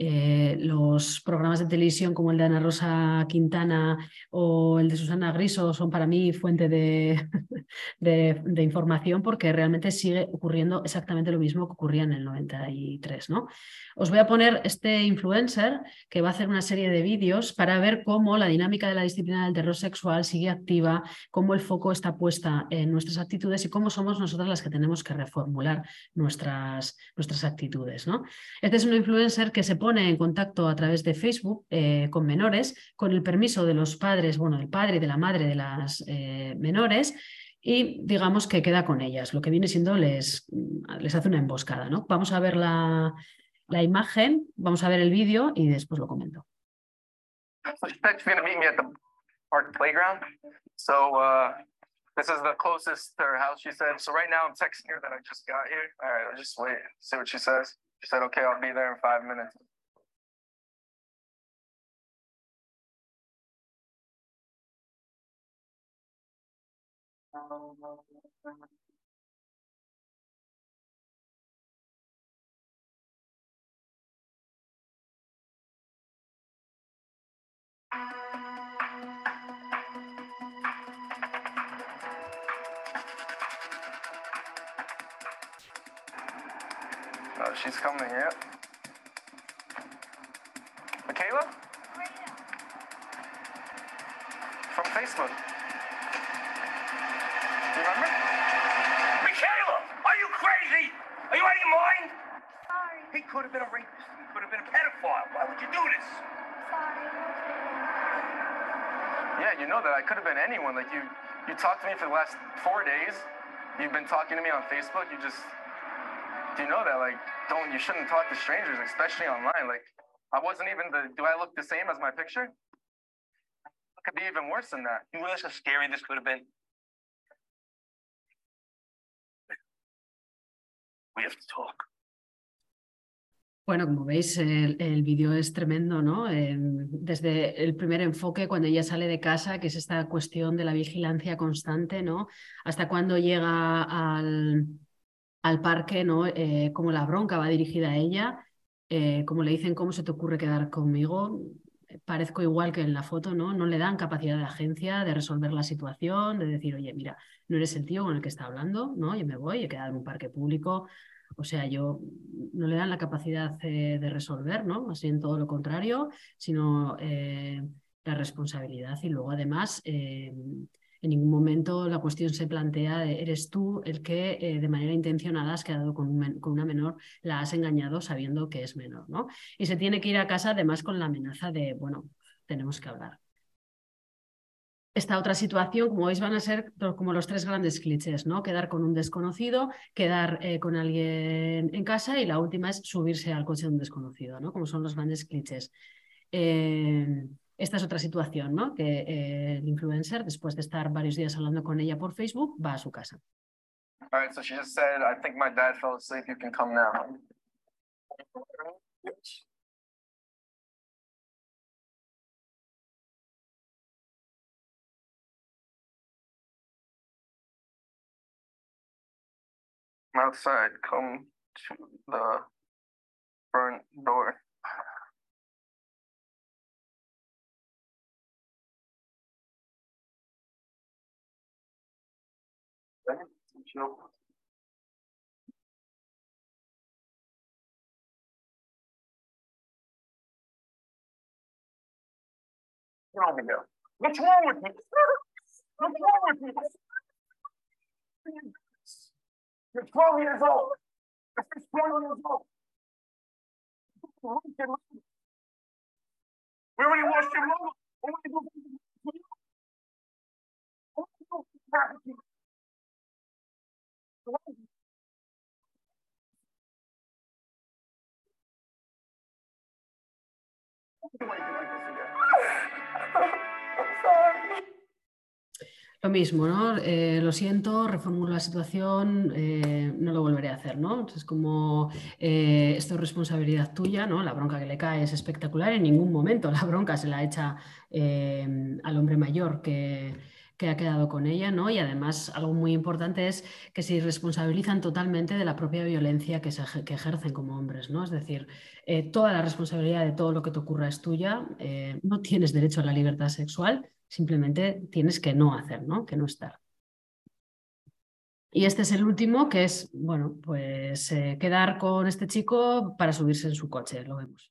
Eh, los programas de televisión como el de Ana Rosa Quintana o el de Susana Griso son para mí fuente de, de, información porque realmente sigue ocurriendo exactamente lo mismo que ocurría en el 93. ¿no? Os voy a poner este influencer que va a hacer una serie de vídeos para ver cómo la dinámica de la disciplina del terror sexual sigue activa, cómo el foco está puesta en nuestras actitudes y cómo somos nosotras las que tenemos que reformular nuestras, nuestras actitudes. ¿no? Este es un influencer que se pone en contacto a través de Facebook eh, con menores, con el permiso de los padres, bueno, del padre y de la madre de las eh, menores, y digamos que queda con ellas. Lo que viene siendo les, les hace una emboscada. ¿no? Vamos a ver la, la imagen, vamos a ver el vídeo y después lo comento. So uh, this is the closest to her house, she said. So right now I'm texting her that I just got here. All right, I'll just wait, see what she says. She said, okay, I'll be there in five minutes. Uh, she's coming, yeah. Michaela? From Facebook. You remember? Michaela! Are you crazy? Are you out of your mind? Sorry. He could have been a rapist. He could have been a pedophile. Why would you do this? Sorry. Yeah, you know that I could have been anyone. Like you, you talked to me for the last four days. You've been talking to me on Facebook. You just, you know that? Like, don't you shouldn't talk to strangers, especially online. Like I wasn't even the do I look the same as my picture? It could be even worse than that. You realize how scary this could have been? We have to talk. Bueno, como veis, el, el vídeo es tremendo, ¿no? Eh, desde el primer enfoque, cuando ella sale de casa, que es esta cuestión de la vigilancia constante, ¿no? Hasta cuando llega al, al parque, ¿no? Eh, como la bronca va dirigida a ella, eh, como le dicen, ¿cómo se te ocurre quedar conmigo? Parezco igual que en la foto, ¿no? No le dan capacidad de agencia de resolver la situación, de decir, oye, mira, no eres el tío con el que está hablando, ¿no? Yo me voy, he quedado en un parque público. O sea, yo no le dan la capacidad eh, de resolver, ¿no? Así en todo lo contrario, sino la responsabilidad y luego además en ningún momento la cuestión se plantea de eres tú el que eh, de manera intencionada has quedado con, una menor, la has engañado sabiendo que es menor, ¿no? Y se tiene que ir a casa además con la amenaza de, bueno, tenemos que hablar. Esta otra situación, como veis, van a ser como los tres grandes clichés, ¿no? Quedar con un desconocido, quedar eh, con alguien en casa y la última es subirse al coche de un desconocido, ¿no? Como son los grandes clichés. Eh, esta es otra situación, ¿no? Que eh, el influencer, después de estar varios días hablando con ella por Facebook, va a su casa. All right, so she just said, I think my dad fell asleep. You can come now. Outside. Come to the front door. Get over here. What's wrong with you? What's wrong with you? You're 12 years old. You're 12 years old. We already washed your mother. Oh Lo mismo, ¿no? Eh, lo siento, reformulo la situación, eh, no lo volveré a hacer, ¿no? Es como eh, esto es responsabilidad tuya, ¿no? La bronca que le cae es espectacular, en ningún momento la bronca se la echa al hombre mayor que, que ha quedado con ella, ¿no? Y además algo muy importante es que se responsabilizan totalmente de la propia violencia que, ejercen como hombres, ¿no? Es decir, toda la responsabilidad de todo lo que te ocurra es tuya, no tienes derecho a la libertad sexual Simplemente tienes que no hacer, ¿no? Que no estar. Y este es el último, que es, bueno, pues eh, quedar con este chico para subirse en su coche, lo vemos.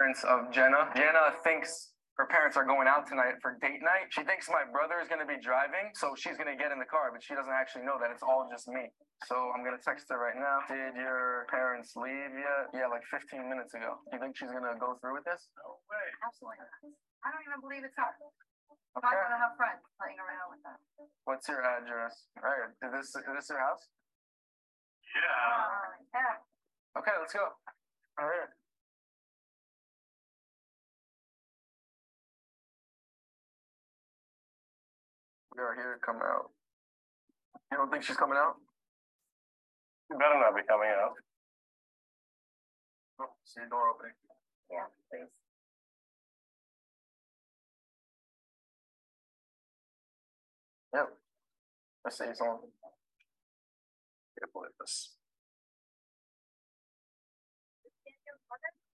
Of Jenna. Jenna thinks her parents are going out tonight for date night. She thinks my brother is going to be driving, so she's going to get in the car, but she doesn't actually know that it's all just me. So I'm going to text her right now. Did your parents leave yet? Yeah, like 15 minutes ago. Do you think she's going to go through with this? No way. Absolutely not. I don't even believe it's her. Okay. I'm gonna have friends playing around with that. What's your address? All right, is this is this your house? Yeah. Uh, yeah. Okay, let's go. All right. We are here to come out. You don't think she's coming out? She better not be coming out. Oh, see the door opening. Yeah, please. Yep. Let's see on. Careful with this.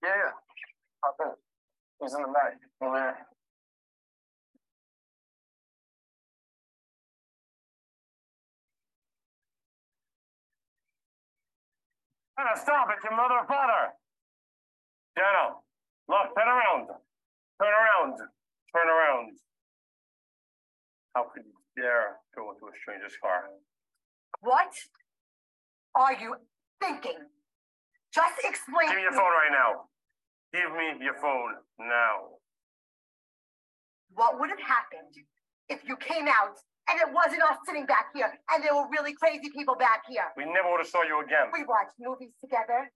Yeah, yeah. Hop in. He's in the back over there. Jenna, stop it, your mother father. Jenna, look, turn around. Turn around. Turn around. How could you dare go into a stranger's car. What are you thinking? Just explain. Give me your phone right now. Give me your phone now. What would have happened if you came out and it wasn't us sitting back here and there were really crazy people back here? We never would have saw you again. We watched movies together.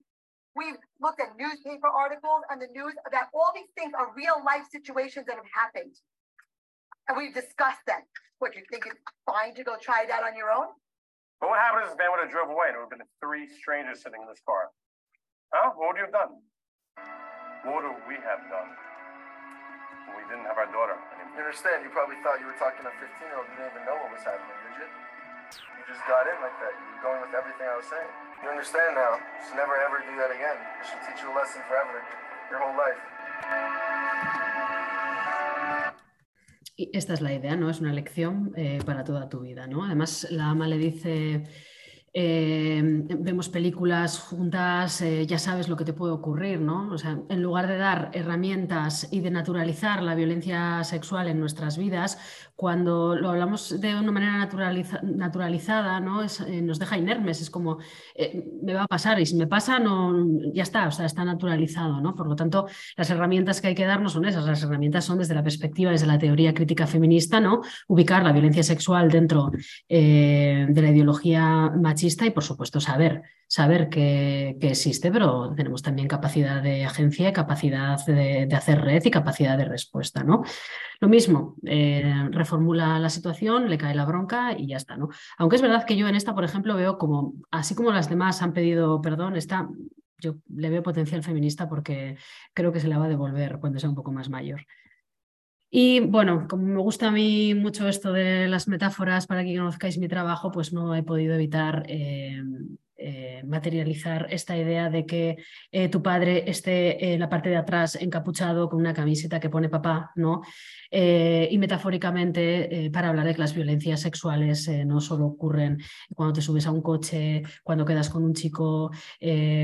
We've looked at newspaper articles on the news about all these things are real life situations that have happened. And we've discussed them. What, you think it's fine to go try that on your own? But what happened is the man would have drove away and it would have been three strangers sitting in this car. Huh? What would you have done? What would we have done? We didn't have our daughter. You understand? You probably thought you were talking to a 15 year old. You didn't even know what was happening, did you? You just got in like that. You were going with everything I was saying. You understand now. Just never ever do that again. It should teach you a lesson forever, your whole life. esta es la idea, ¿no? Es una lección eh, para toda tu vida, ¿no? Además, la ama le dice eh, vemos películas juntas, eh, ya sabes lo que te puede ocurrir, ¿no? O sea, en lugar de dar herramientas y de naturalizar la violencia sexual en nuestras vidas, cuando lo hablamos de una manera naturalizada, ¿no? Eh, nos deja inermes, es como, me va a pasar y si me pasa, no, ya está, o sea, está naturalizado, ¿no? Por lo tanto, las herramientas que hay que dar no son esas, las herramientas son desde la perspectiva, desde la teoría crítica feminista, ¿no? Ubicar la violencia sexual dentro de la ideología machista y por supuesto saber, saber que, existe, pero tenemos también capacidad de agencia, capacidad de, hacer red y capacidad de respuesta. ¿no? Lo mismo, eh, reformula la situación, le cae la bronca y ya está, ¿no? Aunque es verdad que yo en esta, por ejemplo, veo como, así como las demás han pedido perdón, esta, yo le veo potencial feminista porque creo que se la va a devolver cuando sea un poco más mayor. Y bueno, como me gusta a mí mucho esto de las metáforas para que conozcáis mi trabajo, pues no he podido evitar eh, eh, materializar esta idea de que eh, tu padre esté en la parte de atrás encapuchado con una camiseta que pone papá, ¿no? Eh, y metafóricamente para hablar de que las violencias sexuales no solo ocurren cuando te subes a un coche, cuando quedas con un chico,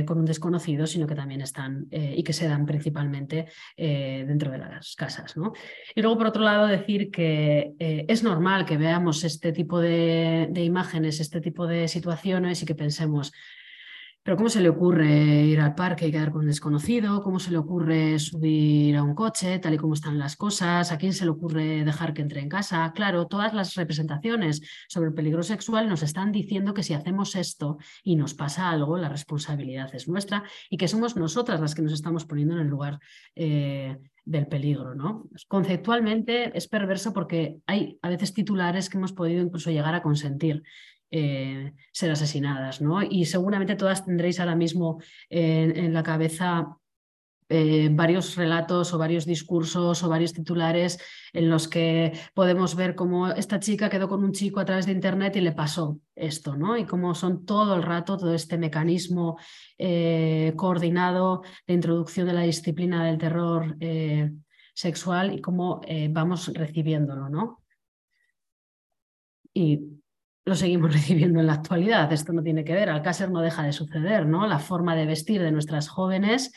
con un desconocido, sino que también están y que se dan principalmente dentro de las casas, ¿no? Y luego, por otro lado, decir que es normal que veamos este tipo de imágenes, este tipo de situaciones y que pensemos pero ¿cómo se le ocurre ir al parque y quedar con un desconocido? ¿Cómo se le ocurre subir a un coche tal y como están las cosas? ¿A quién se le ocurre dejar que entre en casa? Claro, todas las representaciones sobre el peligro sexual nos están diciendo que si hacemos esto y nos pasa algo, la responsabilidad es nuestra y que somos nosotras las que nos estamos poniendo en el lugar eh, del peligro. ¿no? Conceptualmente es perverso porque hay a veces titulares que hemos podido incluso llegar a consentir eh, ser asesinadas. ¿no? Y seguramente todas tendréis ahora mismo en, la cabeza eh, varios relatos o varios discursos o varios titulares en los que podemos ver cómo esta chica quedó con un chico a través de Internet y le pasó esto, ¿no? Y cómo son todo el rato todo este mecanismo eh, coordinado de introducción de la disciplina del terror sexual y cómo vamos recibiéndolo, ¿no? Y lo seguimos recibiendo en la actualidad. Esto no tiene que ver, Alcácer no deja de suceder, ¿no? La forma de vestir de nuestras jóvenes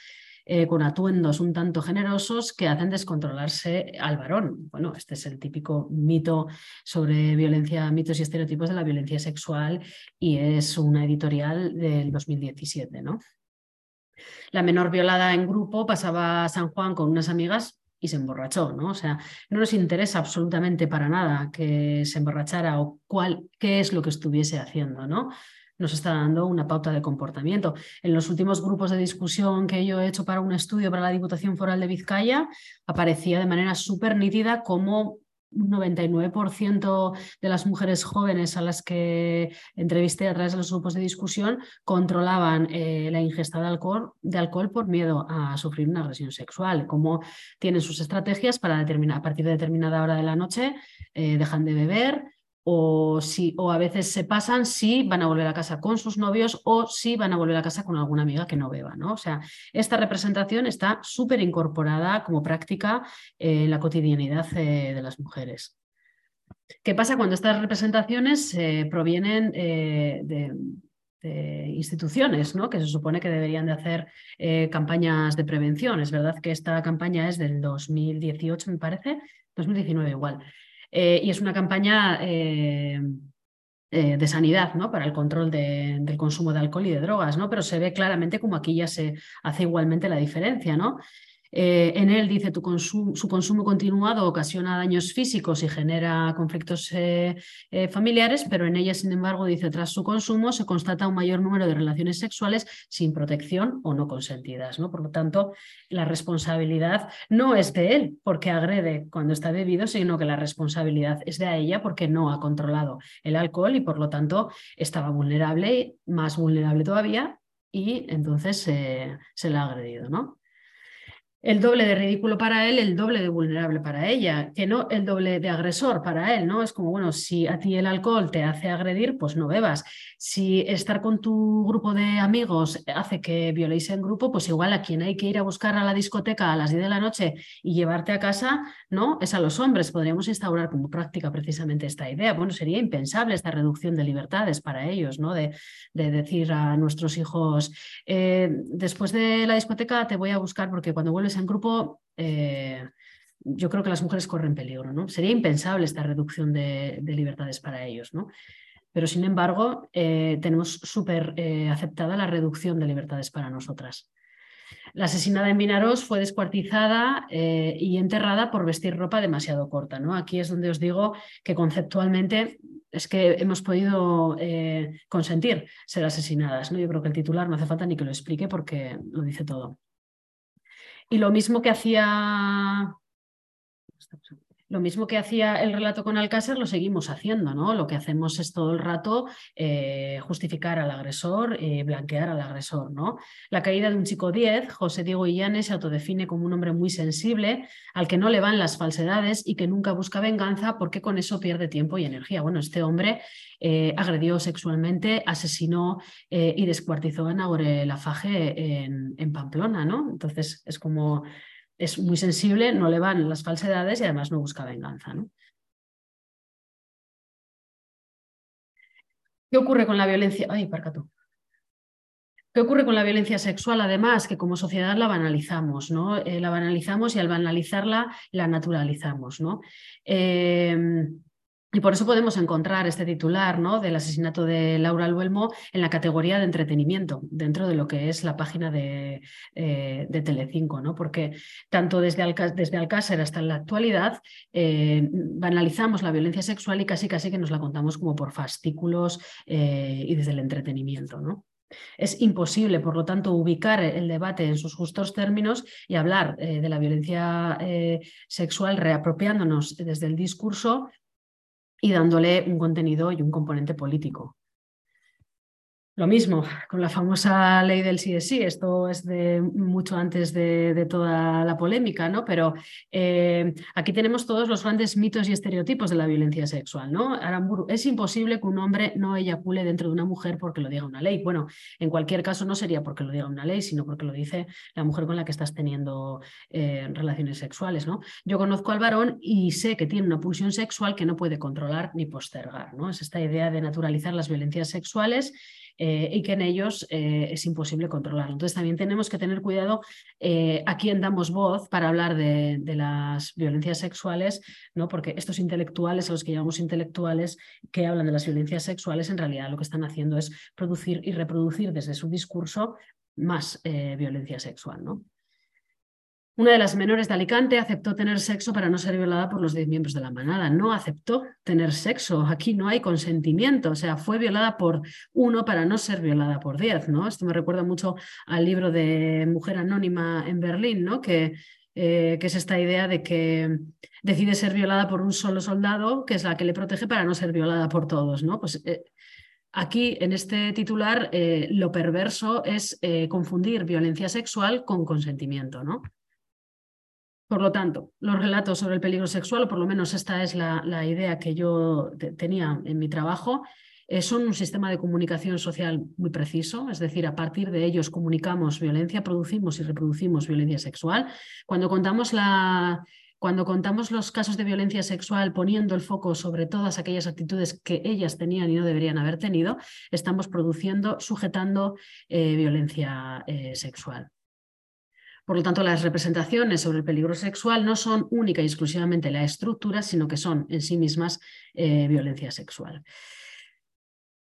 eh, con atuendos un tanto generosos que hacen descontrolarse al varón. Bueno, este es el típico mito sobre violencia, mitos y estereotipos de la violencia sexual y es una editorial del 2017, ¿no? La menor violada en grupo pasaba a San Juan con unas amigas y se emborrachó, ¿no? O sea, no nos interesa absolutamente para nada que se emborrachara o cuál, qué es lo que estuviese haciendo, ¿no? Nos está dando una pauta de comportamiento. En los últimos grupos de discusión que yo he hecho para un estudio para la Diputación Foral de Vizcaya, aparecía de manera súper nítida cómo 99% de las mujeres jóvenes a las que entrevisté a través de los grupos de discusión controlaban eh, la ingesta de alcohol, por miedo a sufrir una agresión sexual, cómo tienen sus estrategias para determinar, a partir de determinada hora de la noche eh, dejan de beber, o, o a veces se pasan si van a volver a casa con sus novios o si van a volver a casa con alguna amiga que no beba. ¿no? O sea, esta representación está súper incorporada como práctica en la cotidianidad eh, de las mujeres. ¿Qué pasa cuando estas representaciones eh, provienen eh, de, instituciones ¿no? que se supone que deberían de hacer campañas de prevención? Es verdad que esta campaña es del 2018, me parece, 2019 igual. Eh, y es una campaña eh, eh, de sanidad ¿no? para el control del consumo de alcohol y de drogas, ¿no? pero se ve claramente como aquí ya se hace igualmente la diferencia. ¿no? Eh, en él dice tu su consumo continuado ocasiona daños físicos y genera conflictos eh, eh, familiares, pero en ella, sin embargo, dice tras su consumo se constata un mayor número de relaciones sexuales sin protección o no consentidas. Por lo tanto, la responsabilidad no es de él porque agrede cuando está bebido, sino que la responsabilidad es de ella porque no ha controlado el alcohol y por lo tanto estaba vulnerable, más vulnerable todavía, y entonces se le ha agredido. ¿no? El doble de ridículo para él, el doble de vulnerable para ella, que no el doble de agresor para él, ¿no? Es como, bueno, si a ti el alcohol te hace agredir, pues no bebas. Si estar con tu grupo de amigos hace que violéis en grupo, pues igual a quien hay que ir a buscar a la discoteca a las 10 de la noche y llevarte a casa, ¿no? Es a los hombres. Podríamos instaurar como práctica precisamente esta idea. Bueno, sería impensable esta reducción de libertades para ellos, ¿no? De, decir a nuestros hijos, eh, después de la discoteca te voy a buscar porque cuando vuelves en grupo, eh, yo creo que las mujeres corren peligro. ¿no? Sería impensable esta reducción de, libertades para ellos. ¿no? Pero sin embargo, eh, tenemos súper eh, aceptada la reducción de libertades para nosotras. La asesinada en Vinaros fue descuartizada y enterrada por vestir ropa demasiado corta. ¿no? Aquí es donde os digo que conceptualmente es que hemos podido consentir ser asesinadas. ¿no? Yo creo que el titular no hace falta ni que lo explique porque lo dice todo. Y lo mismo que hacía... lo mismo que hacía el relato con Alcácer, lo seguimos haciendo, ¿no? Lo que hacemos es todo el rato eh, justificar al agresor, y blanquear al agresor, ¿no? La caída de un chico 10, José Diego Illanes se autodefine como un hombre muy sensible, al que no le van las falsedades y que nunca busca venganza porque con eso pierde tiempo y energía. Bueno, este hombre eh, agredió sexualmente, asesinó eh, y descuartizó a Nagore Lafaje en, en Pamplona, ¿no? Entonces es como es muy sensible, no le van las falsedades y además no busca venganza. ¿no? ¿Qué ocurre con la violencia? Ay, tú. ¿Qué ocurre con la violencia sexual? Además, que como sociedad la banalizamos, ¿no? Eh, la banalizamos y al banalizarla la naturalizamos, ¿no? Eh, y por eso podemos encontrar este titular ¿no? del asesinato de Laura Luelmo en la categoría de entretenimiento, dentro de lo que es la página de, eh, de Telecinco, ¿no? porque tanto desde, desde Alcácer hasta la actualidad eh, banalizamos la violencia sexual y casi casi que nos la contamos como por fascículos eh, y desde el entretenimiento. ¿no? Es imposible, por lo tanto, ubicar el debate en sus justos términos y hablar de la violencia sexual reapropiándonos desde el discurso y dándole un contenido y un componente político. Lo mismo con la famosa ley del sí es sí, esto es de mucho antes de, toda la polémica, ¿no? Pero eh, aquí tenemos todos los grandes mitos y estereotipos de la violencia sexual, ¿no? Aramburu, es imposible que un hombre no eyacule dentro de una mujer porque lo diga una ley. Bueno, en cualquier caso no sería porque lo diga una ley, sino porque lo dice la mujer con la que estás teniendo eh, relaciones sexuales, ¿no? Yo conozco al varón y sé que tiene una pulsión sexual que no puede controlar ni postergar, ¿no? Es esta idea de naturalizar las violencias sexuales eh, y que en ellos eh, es imposible controlarlo. Entonces también tenemos que tener cuidado eh, a quién damos voz para hablar de, las violencias sexuales, ¿no? porque estos intelectuales, a los que llamamos intelectuales, que hablan de las violencias sexuales, en realidad lo que están haciendo es producir y reproducir desde su discurso más violencia sexual. ¿no? Una de las menores de Alicante aceptó tener sexo para no ser violada por los diez miembros de la manada. No aceptó tener sexo. Aquí no hay consentimiento. O sea, fue violada por uno para no ser violada por diez. ¿no? Esto me recuerda mucho al libro de Mujer Anónima en Berlín, ¿no? que, eh, que es esta idea de que decide ser violada por un solo soldado, que es la que le protege para no ser violada por todos. ¿no? Pues, eh, Aquí, en este titular, eh, lo perverso es confundir violencia sexual con consentimiento, ¿no? Por lo tanto, los relatos sobre el peligro sexual, o por lo menos esta es la, idea que yo tenía en mi trabajo, eh, son un sistema de comunicación social muy preciso, es decir, a partir de ellos comunicamos violencia, producimos y reproducimos violencia sexual. Cuando contamos la, cuando contamos los casos de violencia sexual poniendo el foco sobre todas aquellas actitudes que ellas tenían y no deberían haber tenido, estamos produciendo, sujetando eh, violencia eh, sexual. Por lo tanto, las representaciones sobre el peligro sexual no son única y exclusivamente la estructura, sino que son en sí mismas eh, violencia sexual.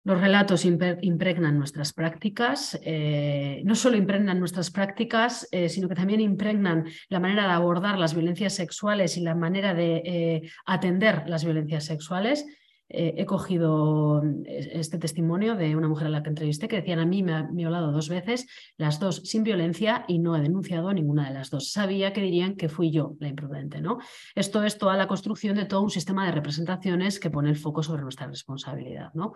Los relatos impregnan nuestras prácticas, eh, no solo impregnan nuestras prácticas, eh, sino que también impregnan la manera de abordar las violencias sexuales y la manera de atender las violencias sexuales eh, he cogido mm, este testimonio de una mujer a la que entrevisté que decían a mí me ha violado dos veces, las dos sin violencia y no he denunciado ninguna de las dos. Sabía que dirían que fui yo la imprudente. ¿no? Esto es toda la construcción de todo un sistema de representaciones que pone el foco sobre nuestra responsabilidad. ¿no?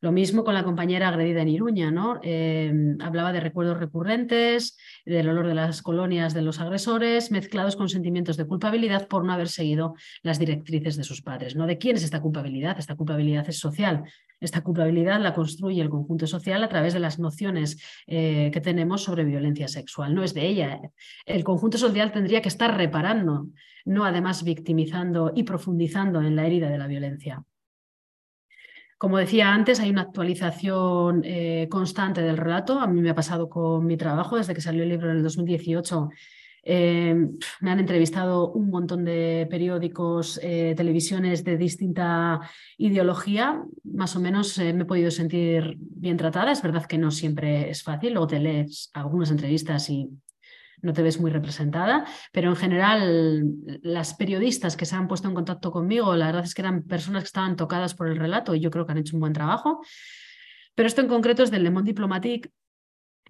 Lo mismo con la compañera agredida en Iruña, ¿no? Em, hablaba de recuerdos recurrentes, del olor de las colonias de los agresores, mezclados con sentimientos de culpabilidad por no haber seguido las directrices de sus padres. ¿no? ¿De quién es esta culpabilidad? Esta culpabilidad es social. Esta culpabilidad la construye el conjunto social a través de las nociones eh, que tenemos sobre violencia sexual. No es de ella. El conjunto social tendría que estar reparando, no además victimizando y profundizando en la herida de la violencia. Como decía antes, hay una actualización eh, constante del relato. A mí me ha pasado con mi trabajo desde que salió el libro en el 2018. Eh, me han entrevistado un montón de periódicos, eh, televisiones de distinta ideología. Más o menos me he podido sentir bien tratada. Es verdad que no siempre es fácil. Luego te lees algunas entrevistas y no te ves muy representada, pero en general las periodistas que se han puesto en contacto conmigo, la verdad es que eran personas que estaban tocadas por el relato y yo creo que han hecho un buen trabajo. Pero esto en concreto es del Le Monde Diplomatique,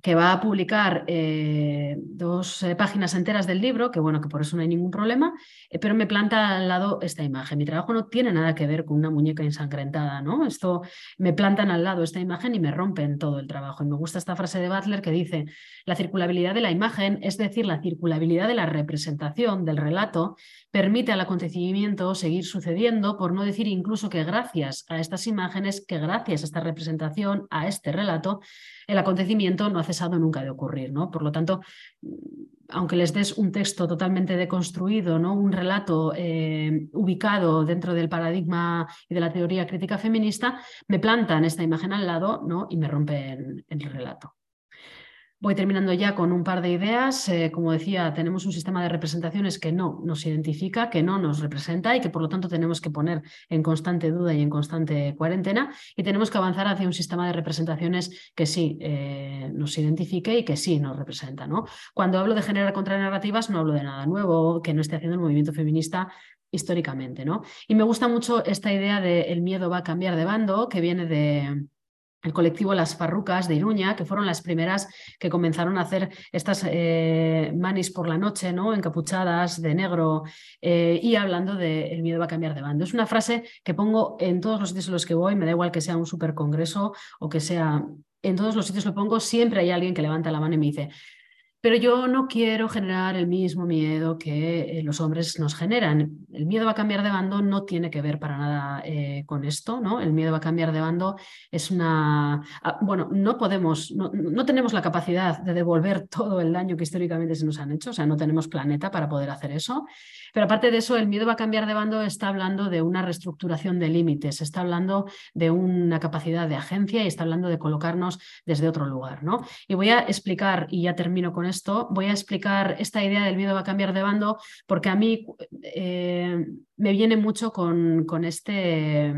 que va a publicar eh, dos eh, páginas enteras del libro, que bueno, que por eso no hay ningún problema, eh, pero me planta al lado esta imagen. Mi trabajo no tiene nada que ver con una muñeca ensangrentada, ¿no? Esto me plantan al lado esta imagen y me rompen todo el trabajo. Y me gusta esta frase de Butler que dice, la circulabilidad de la imagen, es decir, la circulabilidad de la representación, del relato, permite al acontecimiento seguir sucediendo, por no decir incluso que gracias a estas imágenes, que gracias a esta representación, a este relato, el acontecimiento no ha cesado nunca de ocurrir. ¿no? Por lo tanto, aunque les des un texto totalmente deconstruido, ¿no? un relato eh, ubicado dentro del paradigma y de la teoría crítica feminista, me plantan esta imagen al lado ¿no? y me rompen el relato. Voy terminando ya con un par de ideas. Eh, como decía, tenemos un sistema de representaciones que no nos identifica, que no nos representa y que por lo tanto tenemos que poner en constante duda y en constante cuarentena. Y tenemos que avanzar hacia un sistema de representaciones que sí eh, nos identifique y que sí nos representa. ¿no? Cuando hablo de generar contranarrativas no hablo de nada nuevo que no esté haciendo el movimiento feminista históricamente. ¿no? Y me gusta mucho esta idea de el miedo va a cambiar de bando, que viene de el colectivo Las Farrucas de Iruña, que fueron las primeras que comenzaron a hacer estas eh, manis por la noche, ¿no? encapuchadas de negro eh, y hablando de el miedo va a cambiar de bando. Es una frase que pongo en todos los sitios en los que voy, me da igual que sea un supercongreso o que sea en todos los sitios lo pongo, siempre hay alguien que levanta la mano y me dice, pero yo no quiero generar el mismo miedo que eh, los hombres nos generan. El miedo va a cambiar de bando no tiene que ver para nada eh, con esto, ¿no? El miedo va a cambiar de bando es una... Ah, bueno, no podemos, no, no, tenemos la capacidad de devolver todo el daño que históricamente se nos han hecho, o sea, no tenemos planeta para poder hacer eso. Pero aparte de eso, el miedo va a cambiar de bando está hablando de una reestructuración de límites, está hablando de una capacidad de agencia y está hablando de colocarnos desde otro lugar, ¿no? Y voy a explicar, y ya termino con esto, voy a explicar esta idea del miedo va a cambiar de bando, porque a mí eh, me viene mucho con, con, este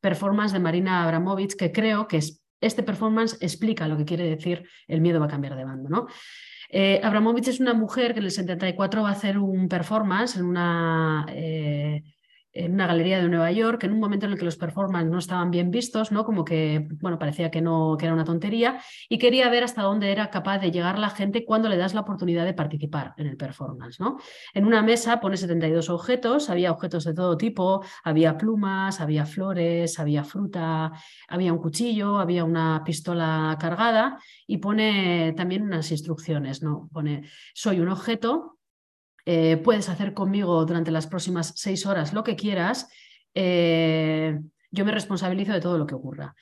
performance de Marina Abramovich, que creo que es, este performance explica lo que quiere decir el miedo va a cambiar de bando. ¿no? Eh, Abramovich es una mujer que en el 74 va a hacer un performance en una... Eh, en una galería de Nueva York, en un momento en el que los performances no estaban bien vistos, ¿no? Como que, bueno, parecía que no, que era una tontería, y quería ver hasta dónde era capaz de llegar la gente cuando le das la oportunidad de participar en el performance, ¿no? En una mesa pone 72 objetos, había objetos de todo tipo, había plumas, había flores, había fruta, había un cuchillo, había una pistola cargada, y pone también unas instrucciones, ¿no? Pone, soy un objeto, eh, puedes hacer conmigo durante las próximas seis horas lo que quieras, eh, yo me responsabilizo de todo lo que ocurra.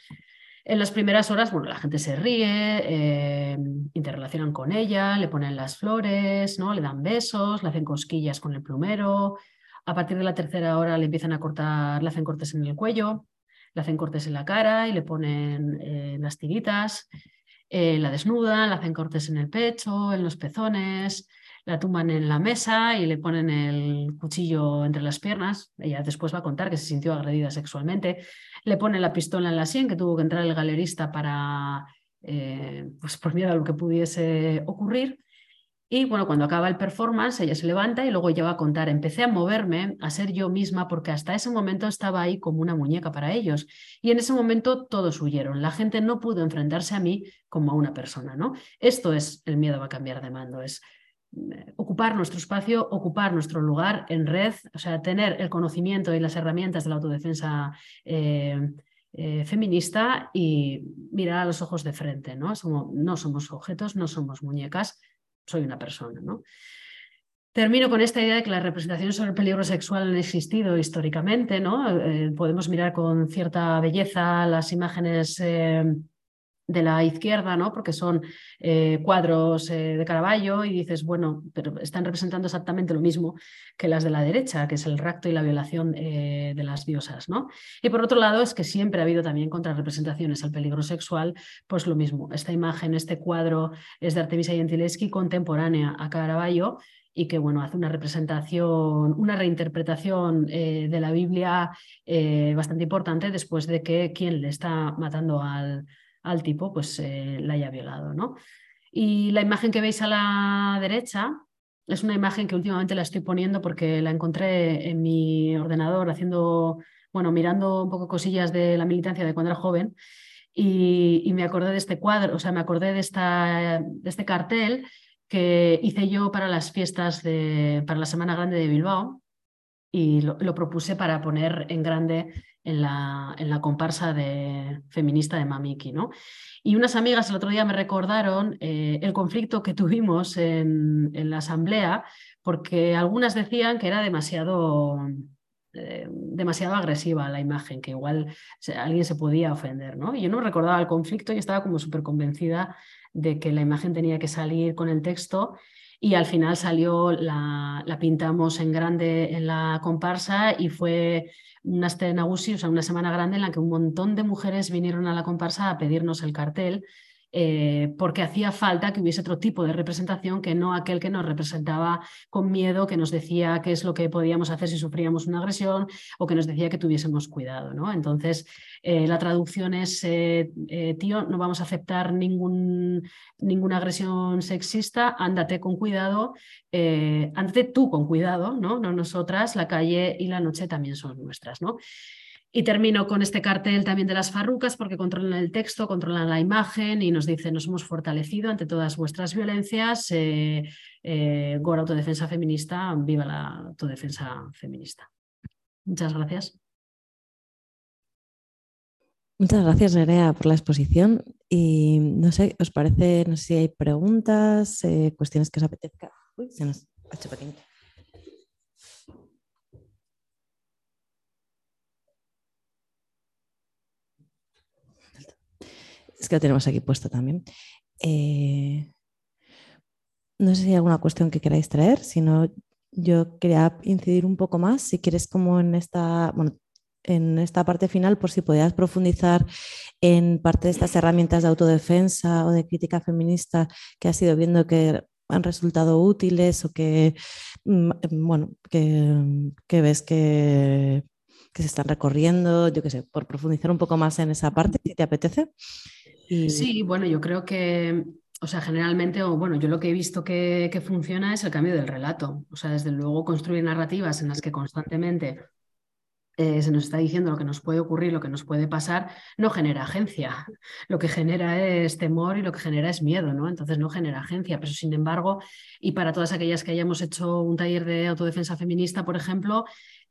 En las primeras horas, bueno, la gente se ríe, eh, interrelacionan con ella, le ponen las flores, ¿no? le dan besos, le hacen cosquillas con el plumero. A partir de la tercera hora le empiezan a cortar, le hacen cortes en el cuello, le hacen cortes en la cara y le ponen las tiritas, la desnudan, le hacen cortes en el pecho, en los pezones, la tumban en la mesa y le ponen el cuchillo entre las piernas. Ella después va a contar que se sintió agredida sexualmente. Le ponen la pistola en la sien, que tuvo que entrar el galerista para, eh, pues por miedo a lo que pudiese ocurrir. Y bueno, cuando acaba el performance, ella se levanta y luego ella va a contar, empecé a moverme, a ser yo misma, porque hasta ese momento estaba ahí como una muñeca para ellos. Y en ese momento todos huyeron. La gente no pudo enfrentarse a mí como a una persona, ¿no? Esto es el miedo va a cambiar de mando, es ocupar nuestro espacio, ocupar nuestro lugar en red, o sea, tener el conocimiento y las herramientas de la autodefensa eh, eh, feminista y mirar a los ojos de frente, ¿no? no somos objetos, no somos muñecas, soy una persona, ¿no? Termino con esta idea de que las representaciones sobre el peligro sexual han existido históricamente, ¿no? Eh, podemos mirar con cierta belleza las imágenes de la izquierda, ¿no? porque son eh, cuadros eh, de Caravaggio y dices, bueno, pero están representando exactamente lo mismo que las de la derecha, que es el rapto y la violación eh, de las diosas. ¿no? Y por otro lado es que siempre ha habido también contrarrepresentaciones al peligro sexual, pues lo mismo, esta imagen, este cuadro es de Artemisa Gentileschi contemporánea a Caravaggio y que bueno, hace una representación, una reinterpretación de la Biblia bastante importante después de que quien le está matando al, al tipo pues eh, la haya violado. ¿no? Y la imagen que veis a la derecha es una imagen que últimamente la estoy poniendo porque la encontré en mi ordenador haciendo, bueno, mirando un poco cosillas de la militancia de cuando era joven Y, me acordé de este cuadro, o sea, me acordé de, esta, de este cartel que hice yo para las fiestas de, para la Semana Grande de Bilbao y lo, propuse para poner en grande en la, en la comparsa de, feminista de Mamiki. ¿no? Y unas amigas el otro día me recordaron eh, el conflicto que tuvimos en, la asamblea, porque algunas decían que era demasiado, eh, demasiado agresiva la imagen, que igual alguien se podía ofender. ¿no? Y yo no recordaba el conflicto y estaba como súper convencida de que la imagen tenía que salir con el texto y al final salió, la, pintamos en grande en la comparsa y fue una escena o sea, una semana grande en la que un montón de mujeres vinieron a la comparsa a pedirnos el cartel eh, porque hacía falta que hubiese otro tipo de representación que no aquel que nos representaba con miedo, que nos decía qué es lo que podíamos hacer si sufríamos una agresión o que nos decía que tuviésemos cuidado. ¿no? Entonces, eh, la traducción es, eh, tío, no vamos a aceptar ningún, ninguna agresión sexista, ándate con cuidado, ándate tú con cuidado, ¿no? no nosotras, la calle y la noche también son nuestras. ¿no? Y termino con este cartel también de las farrucas porque controlan el texto, controlan la imagen y nos dicen nos hemos fortalecido ante todas vuestras violencias. Eh, eh, Gora Autodefensa Feminista, viva la autodefensa feminista. Muchas gracias. Muchas gracias, Nerea, por la exposición. Y no sé, ¿os parece, no sé si hay preguntas, eh, cuestiones que os apetezca? Uy, se nos ha hecho pequeño. Es que lo tenemos aquí puesto también. Eh, no sé si hay alguna cuestión que queráis traer, sino yo quería incidir un poco más, si quieres como en esta, bueno, en esta parte final, por si podías profundizar en parte de estas herramientas de autodefensa o de crítica feminista que has ido viendo que han resultado útiles o que, mm, bueno, que, que ves que, que, se están recorriendo, yo qué sé, por profundizar un poco más en esa parte, si te apetece. Sí, bueno, yo creo que, o sea, generalmente, o bueno, yo lo que he visto que, funciona es el cambio del relato. O sea, desde luego construir narrativas en las que constantemente eh, se nos está diciendo lo que nos puede ocurrir, lo que nos puede pasar, no genera agencia. Lo que genera es temor y lo que genera es miedo, ¿no? Entonces no genera agencia. Pero sin embargo, y para todas aquellas que hayamos hecho un taller de autodefensa feminista, por ejemplo,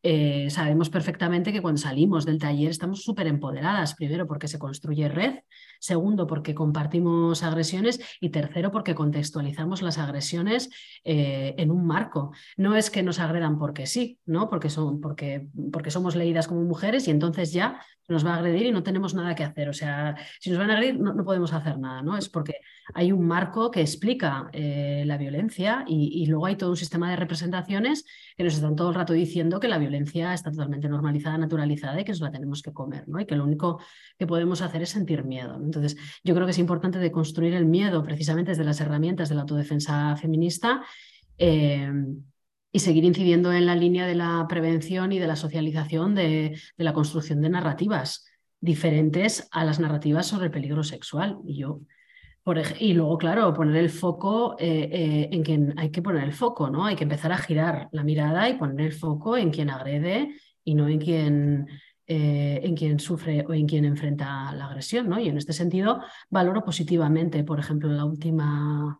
eh, sabemos perfectamente que cuando salimos del taller estamos súper empoderadas, primero porque se construye red, segundo porque compartimos agresiones y tercero porque contextualizamos las agresiones eh, en un marco. No es que nos agredan porque sí, ¿no? porque, son, porque, porque somos leídas como mujeres y entonces ya nos va a agredir y no tenemos nada que hacer. O sea, si nos van a agredir no, podemos hacer nada, ¿no? Es porque hay un marco que explica eh, la violencia y, luego hay todo un sistema de representaciones que nos están todo el rato diciendo que la violencia está totalmente normalizada, naturalizada y que nos la tenemos que comer, ¿no? Y que lo único que podemos hacer es sentir miedo. Entonces, yo creo que es importante de construir el miedo precisamente desde las herramientas de la autodefensa feminista. Eh, y seguir incidiendo en la línea de la prevención y de la socialización de, la construcción de narrativas diferentes a las narrativas sobre el peligro sexual. Y yo, por y luego, claro, poner el foco eh, eh, en quien hay que poner el foco, ¿no? Hay que empezar a girar la mirada y poner el foco en quien agrede y no en quien, eh, en quien sufre o en quien enfrenta la agresión, ¿no? Y en este sentido valoro positivamente, por ejemplo, la última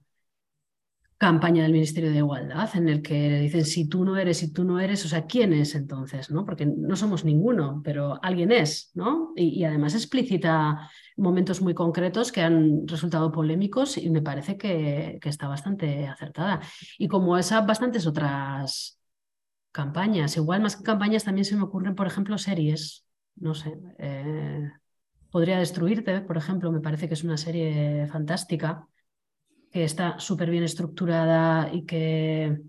campaña del Ministerio de Igualdad en el que dicen si tú no eres, si tú no eres, o sea, ¿quién es entonces? ¿no? Porque no somos ninguno, pero alguien es, ¿no? Y, además explícita momentos muy concretos que han resultado polémicos y me parece que, que, está bastante acertada. Y como esa, bastantes otras campañas. Igual más que campañas también se me ocurren, por ejemplo, series. No sé. Eh, Podría destruirte, por ejemplo, me parece que es una serie fantástica que está súper bien estructurada y que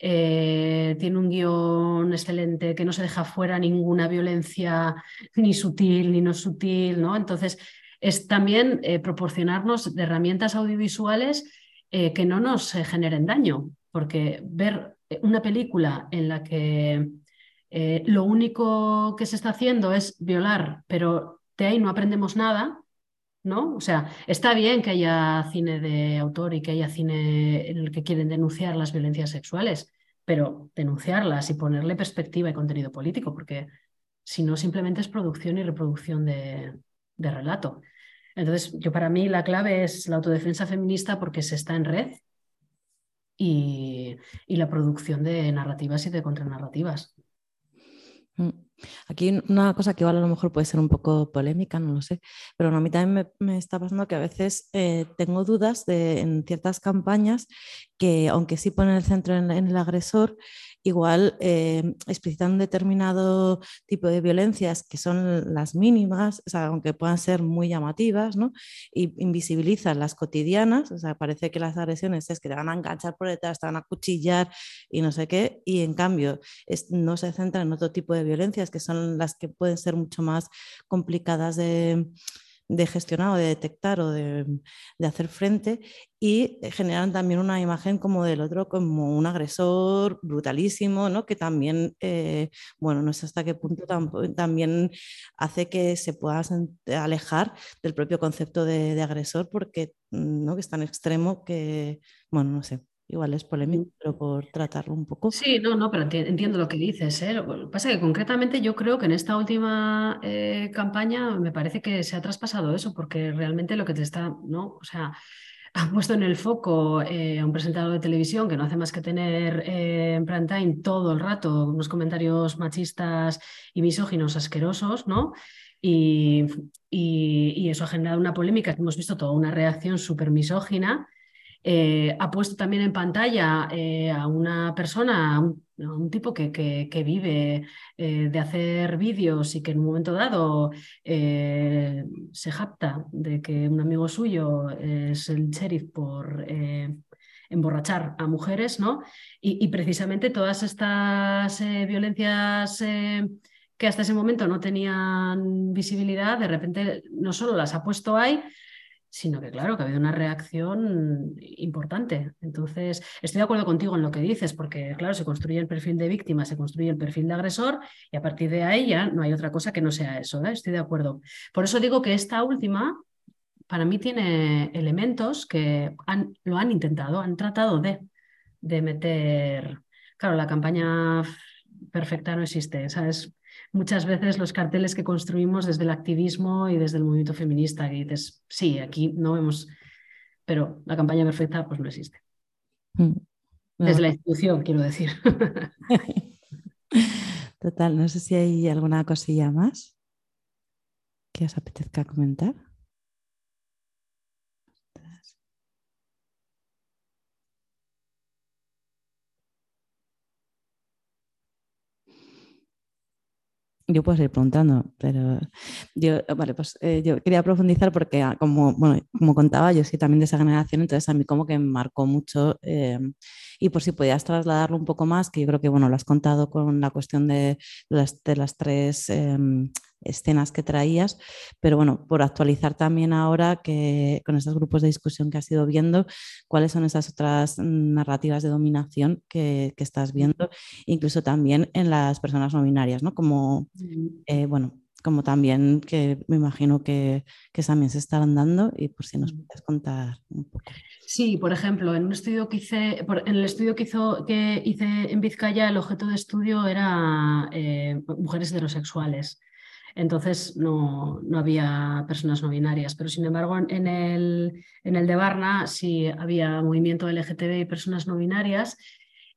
eh, tiene un guion excelente, que no se deja fuera ninguna violencia ni sutil ni no sutil, ¿no? Entonces, es también eh, proporcionarnos herramientas audiovisuales que no nos generen daño, porque ver una película en la que lo único que se está haciendo es violar, pero de ahí no aprendemos nada, ¿no? O sea, está bien que haya cine de autor y que haya cine en el que quieren denunciar las violencias sexuales, pero denunciarlas y ponerle perspectiva y contenido político, porque si no, simplemente es producción y reproducción de, relato. Entonces, yo para mí la clave es la autodefensa feminista porque se está en red y, y la producción de narrativas y de contranarrativas. Mm. Aquí una cosa que igual a lo mejor puede ser un poco polémica, no lo sé, pero a mí también me, está pasando que a veces eh, tengo dudas de, en ciertas campañas que aunque sí ponen el centro en el agresor, igual eh, explicitan un determinado tipo de violencias que son las mínimas, o sea, aunque puedan ser muy llamativas, ¿no? Y invisibilizan las cotidianas, o sea, parece que las agresiones es que te van a enganchar por detrás, te van a cuchillar y no sé qué, y en cambio no se centran en otro tipo de violencias que son las que pueden ser mucho más complicadas de de gestionar o de detectar o de, hacer frente y generan también una imagen como del otro como un agresor brutalísimo, ¿no? que también, eh, bueno, no sé hasta qué punto también hace que se pueda alejar del propio concepto de, de agresor porque ¿no? que es tan extremo que, bueno, no sé. Igual es polémico, pero por tratarlo un poco. Sí, no, no, pero entiendo lo que dices. ¿eh? Lo que pasa es que concretamente yo creo que en esta última eh, campaña me parece que se ha traspasado eso, porque realmente lo que te está, ¿no? O sea, han puesto en el foco eh, a un presentador de televisión que no hace más que tener en prime time todo el rato unos comentarios machistas y misóginos asquerosos, ¿no? Y, y, y eso ha generado una polémica que hemos visto toda una reacción súper misógina eh, ha puesto también en pantalla eh, a una persona, a un, tipo que, vive eh, de hacer vídeos y que en un momento dado se jacta de que un amigo suyo es el sheriff por emborrachar a mujeres, ¿no? Y, y precisamente todas estas violencias que hasta ese momento no tenían visibilidad, de repente no solo las ha puesto ahí, sino que claro, que ha habido una reacción importante. Entonces, estoy de acuerdo contigo en lo que dices, porque claro, se construye el perfil de víctima, se construye el perfil de agresor y a partir de ahí ya no hay otra cosa que no sea eso, ¿eh? estoy de acuerdo. Por eso digo que esta última, para mí, tiene elementos que han, lo han intentado, han tratado de, de meter... Claro, la campaña perfecta no existe, ¿sabes? Muchas veces los carteles que construimos desde el activismo y desde el movimiento feminista, que dices, sí, aquí no vemos, pero la campaña perfecta pues no existe. Mm. Desde la institución, quiero decir. Total, no sé si hay alguna cosilla más que os apetezca comentar. Yo puedo seguir preguntando, pero yo, vale, pues eh, yo quería profundizar porque, ah, como, bueno, como contaba, yo soy también de esa generación, entonces a mí como que me marcó mucho eh, y por si podías trasladarlo un poco más, que yo creo que, bueno, lo has contado con la cuestión de las, de las tres em, escenas que traías, pero bueno, por actualizar también ahora que con estos grupos de discusión que has ido viendo, cuáles son esas otras narrativas de dominación que, estás viendo, incluso también en las personas no binarias, ¿no? Como, eh, bueno, como también que me imagino que, que, también se estarán dando y por si nos puedes contar un poco. Sí, por ejemplo, en un estudio que hice, en el estudio que, hizo, que hice en Vizcaya, el objeto de estudio era eh, mujeres heterosexuales entonces no, no, había personas no binarias, pero sin embargo en el, en el de Barna sí había movimiento LGTB y personas no binarias.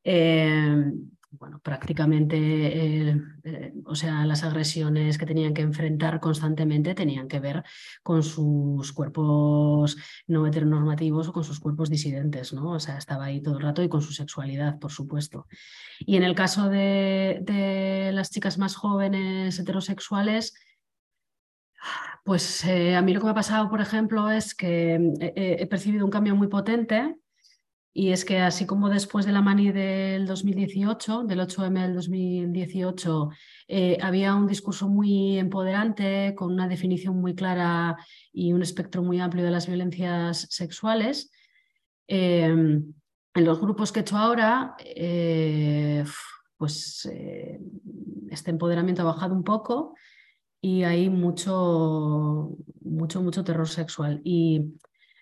Eh, bueno, prácticamente, eh, eh, o sea, las agresiones que tenían que enfrentar constantemente tenían que ver con sus cuerpos no heteronormativos o con sus cuerpos disidentes, ¿no? O sea, estaba ahí todo el rato y con su sexualidad, por supuesto. Y en el caso de, de las chicas más jóvenes heterosexuales, pues eh, a mí lo que me ha pasado, por ejemplo, es que he percibido un cambio muy potente y es que así como después de la mani del 2018, del 8M del 2018, eh, había un discurso muy empoderante, con una definición muy clara y un espectro muy amplio de las violencias sexuales, em, en los grupos que he hecho ahora, eh, pues eh, este empoderamiento ha bajado un poco y hay mucho, mucho, mucho terror sexual. Y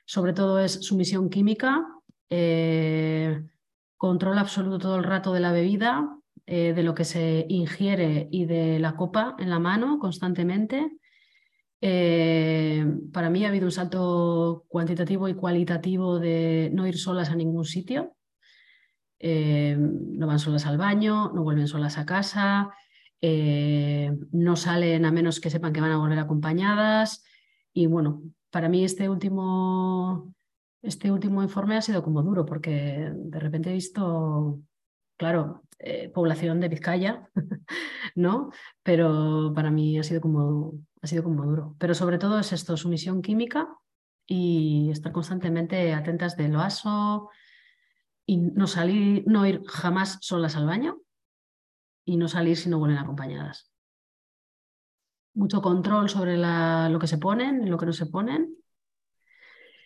sobre todo es sumisión química, eh, control absoluto todo el rato de la bebida, eh, de lo que se ingiere y de la copa en la mano constantemente. Eh, para mí ha habido un salto cuantitativo y cualitativo de no ir solas a ningún sitio. No van solas al baño, no vuelven solas a casa, no salen a menos que sepan que van a volver acompañadas. Y bueno, para mí este último, este último informe ha sido como duro porque de repente he visto, claro, población de Vizcaya, ¿no? Pero para mí ha sido como ha sido como duro. Pero sobre todo es esto, sumisión química y estar constantemente atentas del oaso y no salir, no ir jamás solas al baño y no salir si no vuelven acompañadas. Mucho control sobre lo que se ponen y lo que no se ponen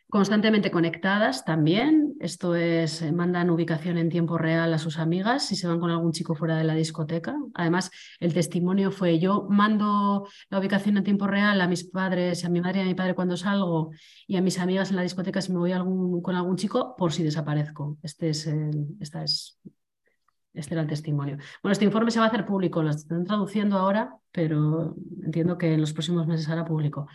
constantemente conectadas también. Esto es, eh, mandan ubicación en tiempo real a sus amigas si se van con algún chico fuera de la discoteca. Además, el testimonio fue, yo mando la ubicación en tiempo real a mis padres, a mi madre y a mi padre cuando salgo y a mis amigas en la discoteca si me voy con algún chico por si desaparezco. Este, es esta es, este era el testimonio. Bueno, este informe se va a hacer público, lo están traduciendo ahora, pero entiendo que en los próximos meses hará público.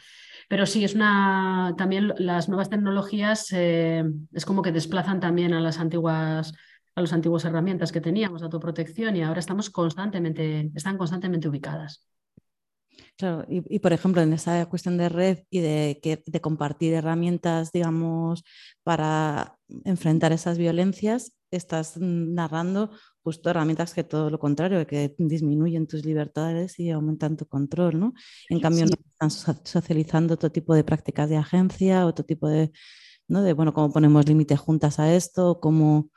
Pero sí, es una. También las nuevas tecnologías eh, es como que desplazan también a las antiguas a las antiguas herramientas que teníamos, autoprotección, y ahora estamos constantemente, están constantemente ubicadas. Claro, y, por ejemplo, en esa cuestión de red y de, de compartir herramientas, digamos, para enfrentar esas violencias, estás narrando justo herramientas que todo lo contrario, que disminuyen tus libertades y aumentan tu control, ¿no? En cambio, no están socializando otro tipo de prácticas de agencia, otro tipo de, ¿no? De, bueno, cómo ponemos límites juntas a esto, cómo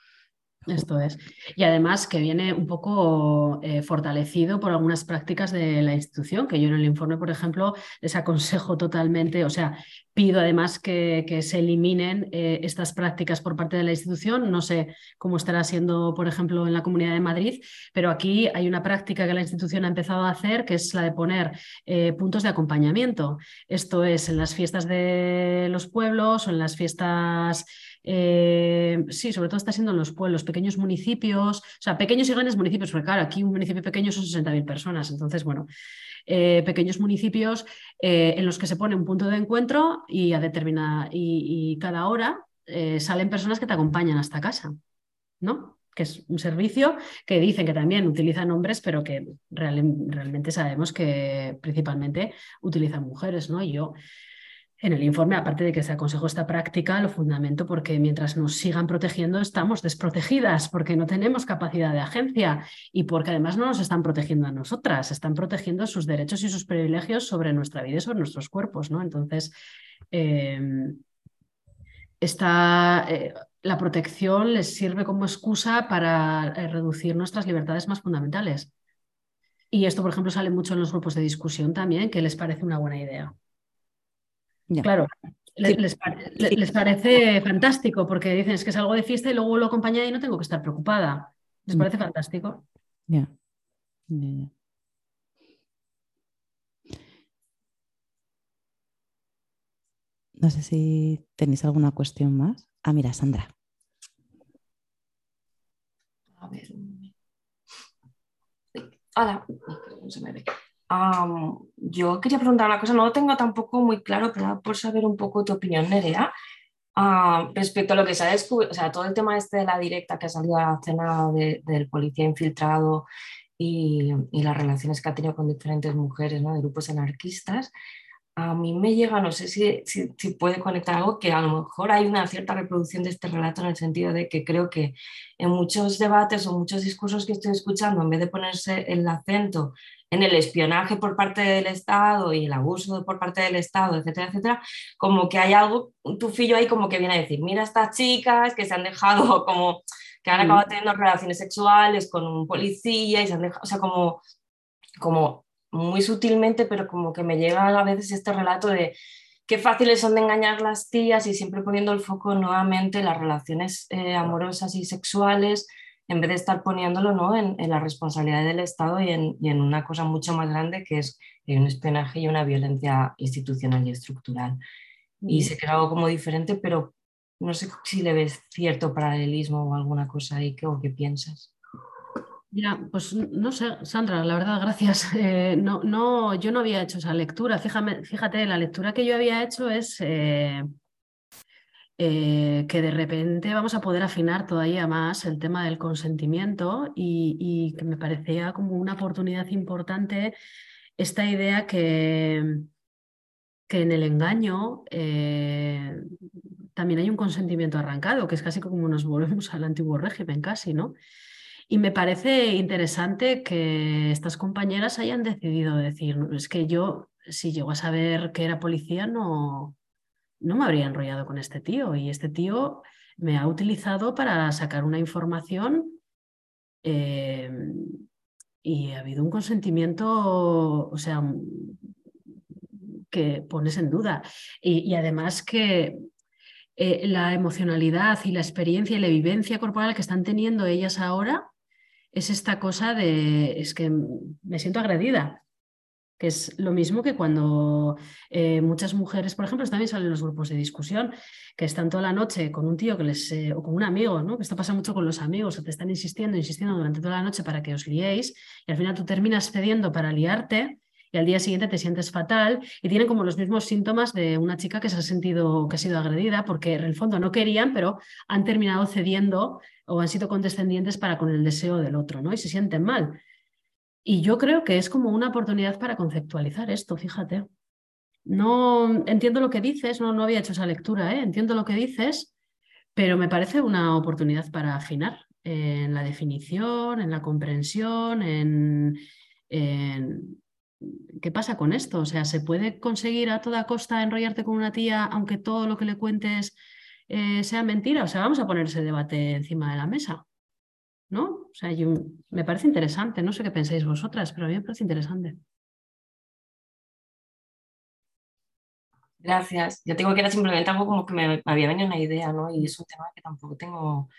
esto es. Y además que viene un poco eh, fortalecido por algunas prácticas de la institución, que yo en el informe, por ejemplo, les aconsejo totalmente, o sea, pido además que, que se eliminen eh, estas prácticas por parte de la institución. No sé cómo estará siendo, por ejemplo, en la Comunidad de Madrid, pero aquí hay una práctica que la institución ha empezado a hacer, que es la de poner eh, puntos de acompañamiento. Esto es en las fiestas de los pueblos o en las fiestas eh, sí, sobre todo está siendo en los pueblos, pequeños municipios, o sea, pequeños y grandes municipios, porque claro, aquí un municipio pequeño son 60.000 personas, entonces, bueno, eh, pequeños municipios eh, en los que se pone un punto de encuentro y, a determinada, y, cada hora salen personas que te acompañan hasta casa, ¿no? que es un servicio que dicen que también utilizan hombres, pero que realmente sabemos que principalmente utilizan mujeres, ¿no? Y yo en el informe, aparte de que se aconsejó esta práctica, lo fundamento porque mientras nos sigan protegiendo estamos desprotegidas, porque no tenemos capacidad de agencia y porque además no nos están protegiendo a nosotras, están protegiendo sus derechos y sus privilegios sobre nuestra vida y sobre nuestros cuerpos. ¿no? Entonces, eh, eh, la protección les sirve como excusa para eh, reducir nuestras libertades más fundamentales. Y esto, por ejemplo, sale mucho en los grupos de discusión también, que les parece una buena idea. Claro, les, parece fantástico porque dicen es que salgo de fiesta y luego lo acompaña y no tengo que estar preocupada. Les mm. parece fantástico. Ya. No sé si tenéis alguna cuestión más. Ah, mira, Sandra. A ver. Hola, no se me ve yo quería preguntar una cosa, no lo tengo tampoco muy claro, pero por saber un poco tu opinión, Nerea, respecto a lo que se ha descubierto, o sea, todo el tema este de la directa que ha salido a la cena del policía infiltrado y, y, las relaciones que ha tenido con diferentes mujeres ¿no? de grupos anarquistas, a mí me llega, no sé si, si, si, puede conectar algo, que a lo mejor hay una cierta reproducción de este relato en el sentido de que creo que en muchos debates o muchos discursos que estoy escuchando, en vez de ponerse el acento en el espionaje por parte del Estado y el abuso por parte del Estado, etcétera, etcétera, como que hay algo, un tufillo ahí como que viene a decir, mira estas chicas que se han dejado como, que han acabado teniendo relaciones sexuales con un policía y se han dejado, o sea, como, como muy sutilmente, pero como que me llega a veces este relato de qué fáciles son de engañar las tías y siempre poniendo el foco nuevamente en las relaciones eh, amorosas y sexuales, en vez de estar poniéndolo ¿no? en, la responsabilidad del Estado y en, una cosa mucho más grande que es un espionaje y una violencia institucional y estructural. Y se crea algo como diferente, pero no sé si le ves cierto paralelismo o alguna cosa ahí que, o qué piensas. Pues no sé, Sandra, la verdad, gracias. Eh, no, no, yo no había hecho esa lectura. Fíjame, fíjate, la lectura que yo había hecho es eh, eh, que de repente vamos a poder afinar todavía más el tema del consentimiento y, y que me parecía como una oportunidad importante esta idea que, que en el engaño también hay un consentimiento arrancado, que es casi como nos volvemos al antiguo régimen, casi, ¿no? Y me parece interesante que estas compañeras hayan decidido decir, es que yo, si llego a saber que era policía, no, no me habría enrollado con este tío. Y este tío me ha utilizado para sacar una información eh, y ha habido un consentimiento, o sea, que pones en duda. Y, además que eh, la emocionalidad y la experiencia y la vivencia corporal que están teniendo ellas ahora es esta cosa de, es que me siento agredida, que es lo mismo que cuando eh, muchas mujeres, por ejemplo, también salen los grupos de discusión, que están toda la noche con un tío que les, eh, o con un amigo, ¿no? que esto pasa mucho con los amigos, o te están insistiendo, insistiendo durante toda la noche para que os liéis, y al final tú terminas cediendo para liarte, y al día siguiente te sientes fatal y tienen como los mismos síntomas de una chica que se ha sentido que ha sido agredida porque en el fondo no querían, pero han terminado cediendo o han sido condescendientes para con el deseo del otro, ¿no? Y se sienten mal. Y yo creo que es como una oportunidad para conceptualizar esto, fíjate. No entiendo lo que dices, no, no había hecho esa lectura, ¿eh? entiendo lo que dices, pero me parece una oportunidad para afinar en la definición, en la comprensión, en, en, ¿qué pasa con esto? O sea, ¿se puede conseguir a toda costa enrollarte con una tía aunque todo lo que le cuentes eh, sea mentira. O sea, vamos a poner ese debate encima de la mesa. ¿No? O sea, me parece interesante. No sé qué pensáis vosotras, pero a mí me parece interesante. Gracias. Yo tengo que era simplemente algo como que me, había venido una idea, ¿no? Y es un tema que tampoco tengo.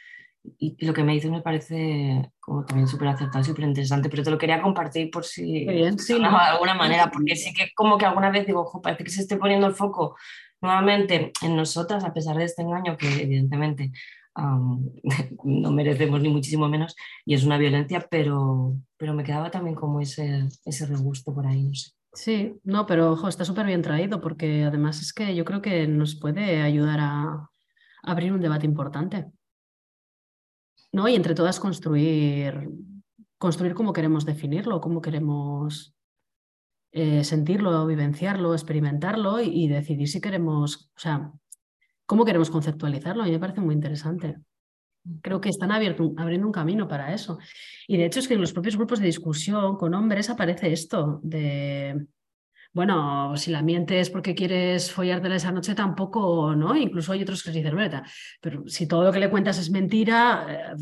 Y, lo que me dices me parece como también súper acertado, súper interesante, pero te lo quería compartir por si bien, sí, de alguna manera, porque sí que como que alguna vez digo, ojo, parece que se esté poniendo el foco nuevamente en nosotras, a pesar de este engaño que evidentemente no merecemos ni muchísimo menos y es una violencia, pero, pero me quedaba también como ese, ese regusto por ahí, no sé. Sí, no, pero ojo, está súper bien traído porque además es que yo creo que nos puede ayudar a, abrir un debate importante. ¿No? Y entre todas construir, construir cómo queremos definirlo, cómo queremos eh, sentirlo, vivenciarlo, experimentarlo y, decidir si queremos, o sea, cómo queremos conceptualizarlo. A mí me parece muy interesante. Creo que están abriendo un camino para eso. Y de hecho es que en los propios grupos de discusión con hombres aparece esto de, bueno, si la mientes porque quieres follártela esa noche, tampoco, ¿no? Incluso hay otros que dicen, pero si todo lo que le cuentas es mentira, eh,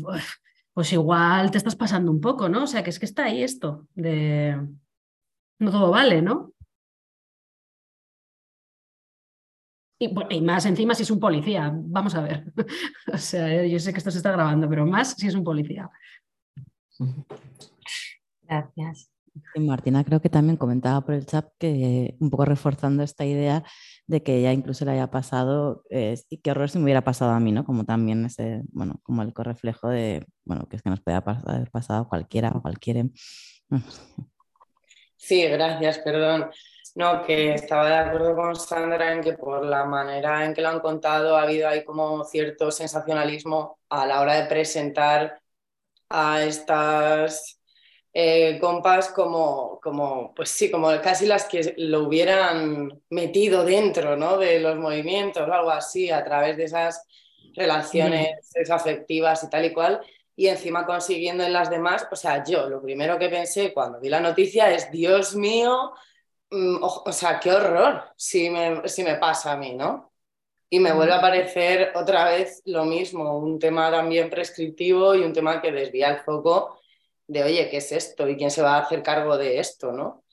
pues igual te estás pasando un poco, ¿no? O sea, que es que está ahí esto de no todo vale, ¿no? Y, más encima si es un policía, vamos a ver. o sea, yo sé que esto se está grabando, pero más si es un policía. Gracias. Martina creo que también comentaba por el chat que un poco reforzando esta idea de que ella incluso le haya pasado, y qué horror si me hubiera pasado a mí, ¿no? Como también ese, bueno, como el correflejo de, bueno, que es que nos puede haber pasado cualquiera o cualquiera. Sí, gracias, perdón. No, que estaba de acuerdo con Sandra en que por la manera en que lo han contado ha habido ahí como cierto sensacionalismo a la hora de presentar a estas eh, compas como, como, pues sí, como casi las que lo hubieran metido dentro ¿no? de los movimientos o algo así, a través de esas relaciones afectivas y tal y cual y encima consiguiendo en las demás, o sea, yo lo primero que pensé cuando vi la noticia es, Dios mío, mm, o, sea, qué horror si me, si me pasa a mí, ¿no? Y me vuelve a parecer otra vez lo mismo, un tema también prescriptivo y un tema que desvía el foco de, oye, ¿qué es esto? ¿Y quién se va a hacer cargo de esto, no?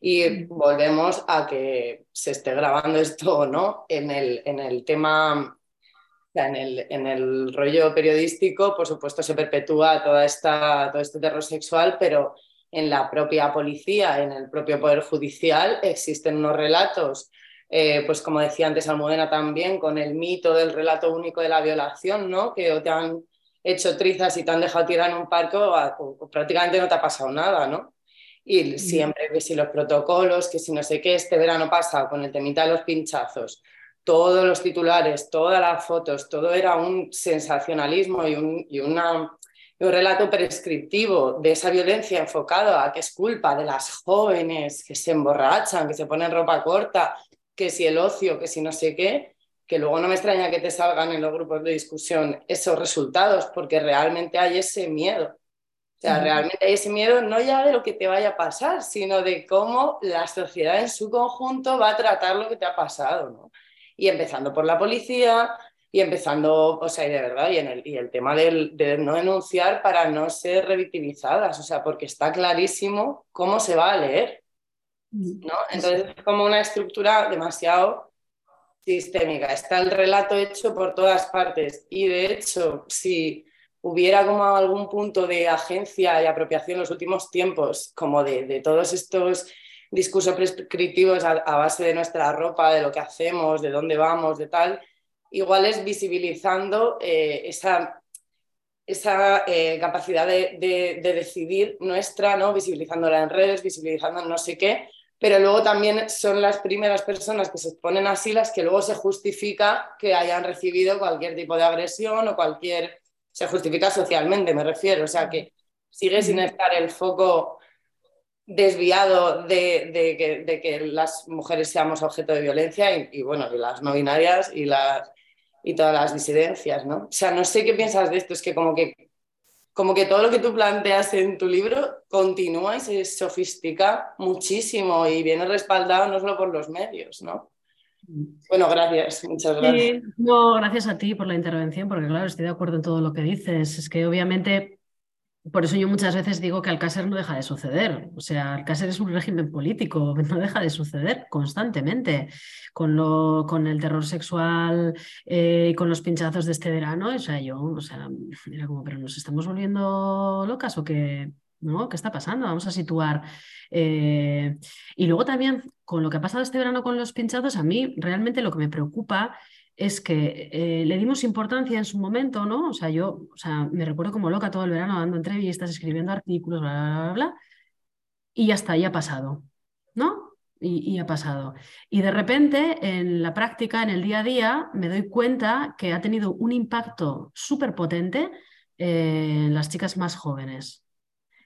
Y volvemos a que se esté grabando esto o no en el, en el tema en el, en el, rollo periodístico, por supuesto, se perpetúa toda esta, todo este terror sexual, pero en la propia policía, en el propio Poder Judicial, existen unos relatos, eh, pues como decía antes Almudena también, con el mito del relato único de la violación, ¿no? que OTAN hecho trizas y te han dejado tirar en un parque, prácticamente no te ha pasado nada, ¿no? Y siempre que si los protocolos, que si no sé qué, este verano pasado con el temita de los pinchazos, todos los titulares, todas las fotos, todo era un sensacionalismo y un, y una, un relato prescriptivo de esa violencia enfocado a que es culpa de las jóvenes que se emborrachan, que se ponen ropa corta, que si el ocio, que si no sé qué, que luego no me extraña que te salgan en los grupos de discusión esos resultados, porque realmente hay ese miedo. O sea, realmente hay ese miedo no ya de lo que te vaya a pasar, sino de cómo la sociedad en su conjunto va a tratar lo que te ha pasado, ¿no? Y empezando por la policía, y empezando, o sea, y de verdad, y, en el, y el tema del, de no denunciar para no ser revictimizadas, o sea, porque está clarísimo cómo se va a leer, ¿no? Entonces es como una estructura demasiado sistémica. Está el relato hecho por todas partes y de hecho, si hubiera como algún punto de agencia y apropiación en los últimos tiempos, como de, de todos estos discursos prescriptivos a, base de nuestra ropa, de lo que hacemos, de dónde vamos, de tal, igual es visibilizando eh, esa, esa eh, capacidad de, de, de, decidir nuestra, ¿no? visibilizándola en redes, visibilizando no sé qué, pero luego también son las primeras personas que se ponen así las que luego se justifica que hayan recibido cualquier tipo de agresión o cualquier, se justifica socialmente, me refiero, o sea que sigue sin estar el foco desviado de, de, que, de que, las mujeres seamos objeto de violencia y, y, bueno, y las no binarias y, las, y todas las disidencias, ¿no? O sea, no sé qué piensas de esto, es que como que como que todo lo que tú planteas en tu libro continúa y se sofistica muchísimo y viene respaldado no solo por los medios, ¿no? Bueno, gracias, muchas gracias. No, gracias a ti por la intervención, porque claro, estoy de acuerdo en todo lo que dices. Es que obviamente por eso yo muchas veces digo que Alcácer no deja de suceder. O sea, Alcácer es un régimen político, no deja de suceder constantemente. Con, lo, con el terror sexual eh, y con los pinchazos de este verano, o sea, yo, o sea, era como, pero nos estamos volviendo locas o qué, ¿no? ¿Qué está pasando? Vamos a situar. Eh... Y luego también, con lo que ha pasado este verano con los pinchazos, a mí realmente lo que me preocupa es que eh, le dimos importancia en su momento, ¿no? O sea, yo o sea, me recuerdo como loca todo el verano dando entrevistas, escribiendo artículos, bla, bla, bla, bla, y ya está, ya ha pasado, ¿no? Y, y, ha pasado. Y de repente, en la práctica, en el día a día, me doy cuenta que ha tenido un impacto súper potente en las chicas más jóvenes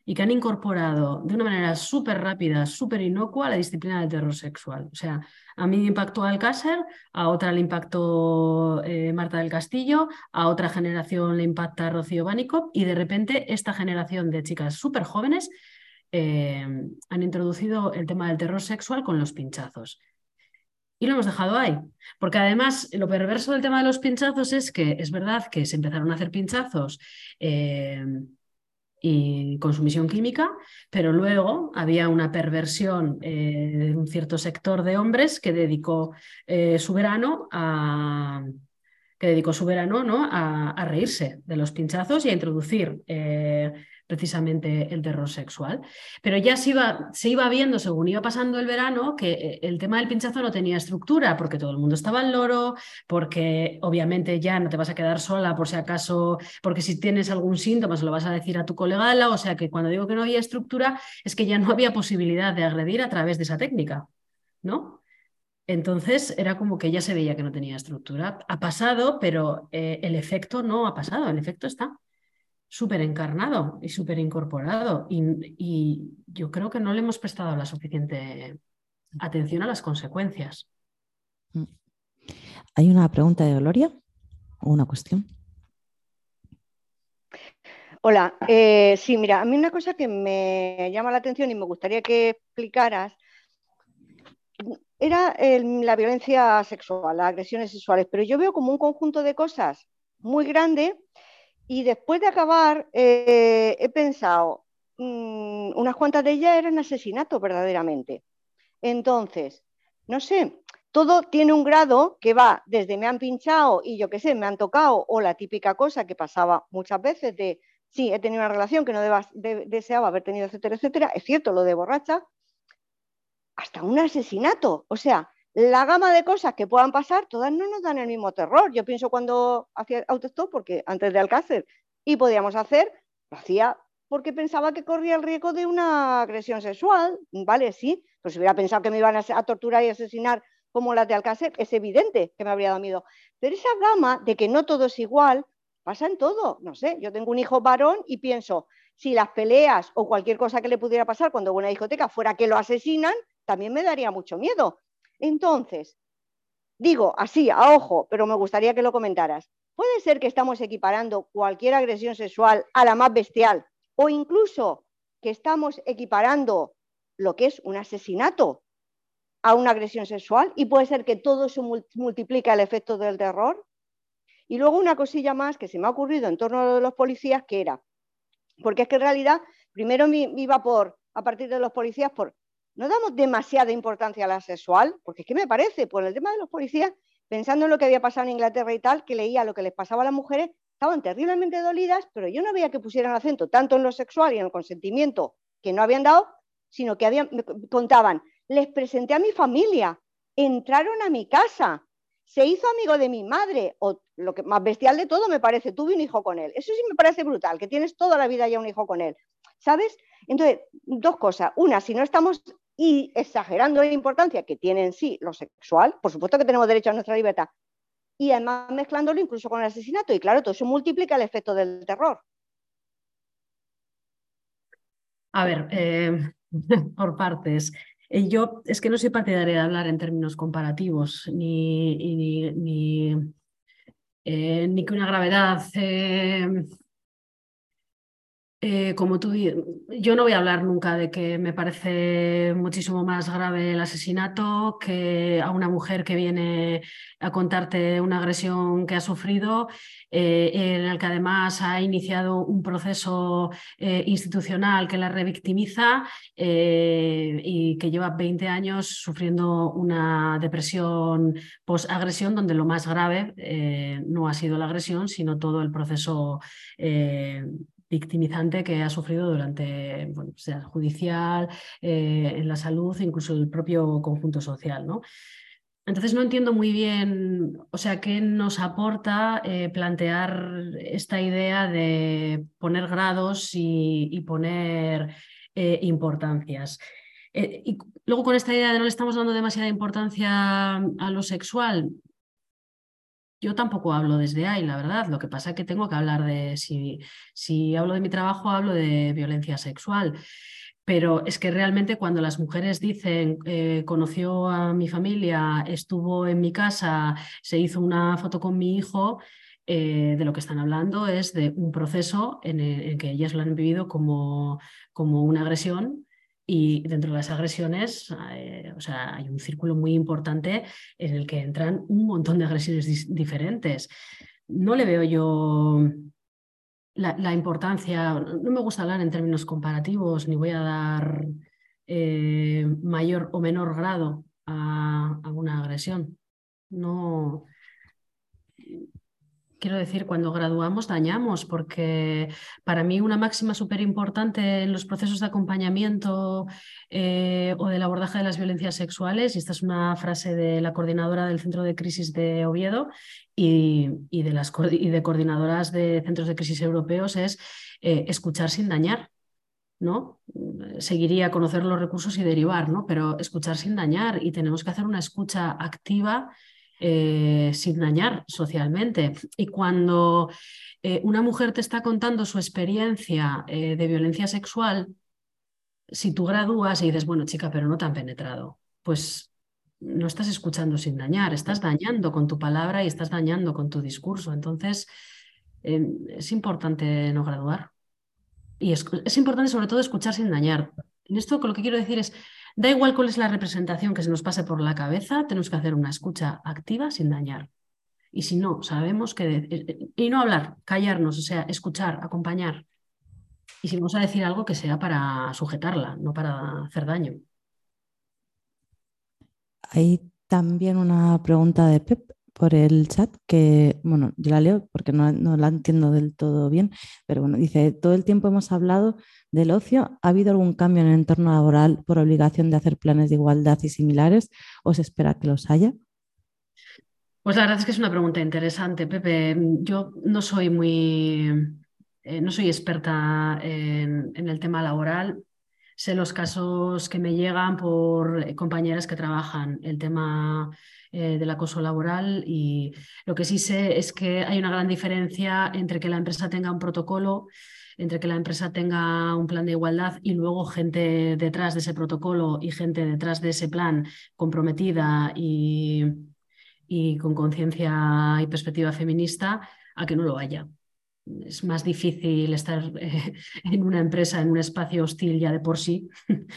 y que han incorporado de una manera súper rápida, súper inocua la disciplina del terror sexual. O sea, a mí me impactó Alcácer, a otra le impactó eh, Marta del Castillo, a otra generación le impacta Rocío Bánico y de repente esta generación de chicas súper jóvenes eh, han introducido el tema del terror sexual con los pinchazos. Y lo hemos dejado ahí. Porque además, lo perverso del tema de los pinchazos es que es verdad que se empezaron a hacer pinchazos. Eh, y consumición química, pero luego había una perversión eh, de un cierto sector de hombres que dedicó eh, su verano a que dedicó su verano ¿no? a, a, reírse de los pinchazos y a introducir eh, precisamente el terror sexual. Pero ya se iba, se iba viendo, según iba pasando el verano, que eh, el tema del pinchazo no tenía estructura, porque todo el mundo estaba al loro, porque obviamente ya no te vas a quedar sola por si acaso, porque si tienes algún síntoma se lo vas a decir a tu colega, o sea que cuando digo que no había estructura es que ya no había posibilidad de agredir a través de esa técnica, ¿no? Entonces era como que ya se veía que no tenía estructura. Ha pasado, pero eh, el efecto no ha pasado, el efecto está súper encarnado y súper incorporado. Y, y, yo creo que no le hemos prestado la suficiente atención a las consecuencias. Mm. ¿Hay una pregunta de Gloria o una cuestión? Hola, eh, sí, mira, a mí una cosa que me llama la atención y me gustaría que explicaras era el, la violencia sexual, las agresiones sexuales, pero yo veo como un conjunto de cosas muy grande y después de acabar, eh, he pensado, mmm, unas cuantas de ellas eran asesinatos verdaderamente. Entonces, no sé, todo tiene un grado que va desde me han pinchado y yo qué sé, me han tocado, o la típica cosa que pasaba muchas veces de, sí, he tenido una relación que no deseaba haber tenido, etcétera, etcétera, es cierto lo de borracha, hasta un asesinato. O sea, la gama de cosas que puedan pasar, todas no nos dan el mismo terror. Yo pienso cuando hacía autostop, porque antes de Alcácer Y podíamos hacer, lo hacía porque pensaba que corría el riesgo de una agresión sexual, ¿vale? Sí, pues si hubiera pensado que me iban a, torturar y asesinar como las de Alcácer, es evidente que me habría dado miedo. Pero esa gama de que no todo es igual, pasa en todo. No sé, yo tengo un hijo varón y pienso, si las peleas o cualquier cosa que le pudiera pasar cuando voy a una discoteca fuera que lo asesinan, también me daría mucho miedo. Entonces, digo así, a ojo, pero me gustaría que lo comentaras. ¿Puede ser que estamos equiparando cualquier agresión sexual a la más bestial o incluso que estamos equiparando lo que es un asesinato a una agresión sexual y puede ser que todo eso multiplica el efecto del terror? Y luego una cosilla más que se me ha ocurrido en torno a los policías, que era, porque es que en realidad primero me iba por, a partir de los policías, por, no damos demasiada importancia a la sexual, porque que me parece, por el tema de los policías, pensando en lo que había pasado en Inglaterra y tal, que leía lo que les pasaba a las mujeres, estaban terriblemente dolidas, pero yo no veía que pusieran acento tanto en lo sexual y en el consentimiento que no habían dado, sino que habían, contaban, les presenté a mi familia, entraron a mi casa, se hizo amigo de mi madre, o lo que más bestial de todo me parece, tuve un hijo con él. Eso sí me parece brutal, que tienes toda la vida ya un hijo con él, ¿sabes? Entonces, dos cosas. Una, si no estamos y exagerando la importancia que tiene en sí lo sexual, por supuesto que tenemos derecho a nuestra libertad, y además mezclándolo incluso con el asesinato, y claro, todo eso multiplica el efecto del terror. A ver, eh, por partes. Eh, yo es que no soy partidaria de hablar en términos comparativos, ni, ni, ni, eh, ni que una gravedad eh, como tú, yo no voy a hablar nunca de que me parece muchísimo más grave el asesinato que a una mujer que viene a contarte una agresión que ha sufrido, eh, en el que además ha iniciado un proceso eh, institucional que la revictimiza y que lleva 20 años sufriendo una depresión post-agresión, donde lo más grave no ha sido la agresión, sino todo el proceso victimizante que ha sufrido durante, bueno, sea judicial, eh, en la salud, incluso el propio conjunto social, ¿no? Entonces no entiendo muy bien, o sea, qué nos aporta eh, plantear esta idea de poner grados y, poner eh, importancias. y luego con esta idea de no le estamos dando demasiada importancia a lo sexual, yo tampoco hablo desde ahí, la verdad. Lo que pasa es que tengo que hablar de, si, si hablo de mi trabajo, hablo de violencia sexual. Pero es que realmente cuando las mujeres dicen, eh, conoció a mi familia, estuvo en mi casa, se hizo una foto con mi hijo, eh, de lo que están hablando es de un proceso en el, que ellas lo han vivido como, como una agresión y dentro de las agresiones, eh, o sea, hay un círculo muy importante en el que entran un montón de agresiones diferentes. No le veo yo la, importancia, no me gusta hablar en términos comparativos, ni voy a dar eh, mayor o menor grado a, a una agresión. No, quiero decir, cuando graduamos dañamos, porque para mí una máxima súper importante en los procesos de acompañamiento eh, o del abordaje de las violencias sexuales, y esta es una frase de la coordinadora del Centro de Crisis de Oviedo y, de, las, y de coordinadoras de centros de crisis europeos, es eh, escuchar sin dañar. ¿no? Seguiría conocer los recursos y derivar, ¿no? Pero escuchar sin dañar y tenemos que hacer una escucha activa eh, sin dañar socialmente. Y cuando eh, una mujer te está contando su experiencia eh, de violencia sexual, si tú gradúas y dices, bueno, chica, pero no te han penetrado, pues no estás escuchando sin dañar, estás dañando con tu palabra y estás dañando con tu discurso. Entonces, es importante no graduar. Y es, es importante sobre todo escuchar sin dañar. En esto lo que quiero decir es, Da igual cuál es la representación que se nos pase por la cabeza, tenemos que hacer una escucha activa sin dañar. Y si no, sabemos que... Eh, eh, y no hablar, callarnos, o sea, escuchar, acompañar. Y si vamos a decir algo que sea para sujetarla, no para hacer daño. Hay también una pregunta de Pep por el chat que, bueno, yo la leo porque no, no, la entiendo del todo bien, pero bueno, dice, todo el tiempo hemos hablado del ocio. ¿Ha habido algún cambio en el entorno laboral por obligación de hacer planes de igualdad y similares o se espera que los haya? Pues la verdad es que es una pregunta interesante, Pepe. Yo no soy muy eh, no soy experta en, el tema laboral. Sé los casos que me llegan por compañeras que trabajan el tema eh, del acoso laboral y lo que sí sé es que hay una gran diferencia entre que la empresa tenga un protocolo entre que la empresa tenga un plan de igualdad y luego gente detrás de ese protocolo y gente detrás de ese plan comprometida y, y con conciencia y perspectiva feminista, a que no lo haya. Es más difícil estar eh, en una empresa, en un espacio hostil ya de por sí,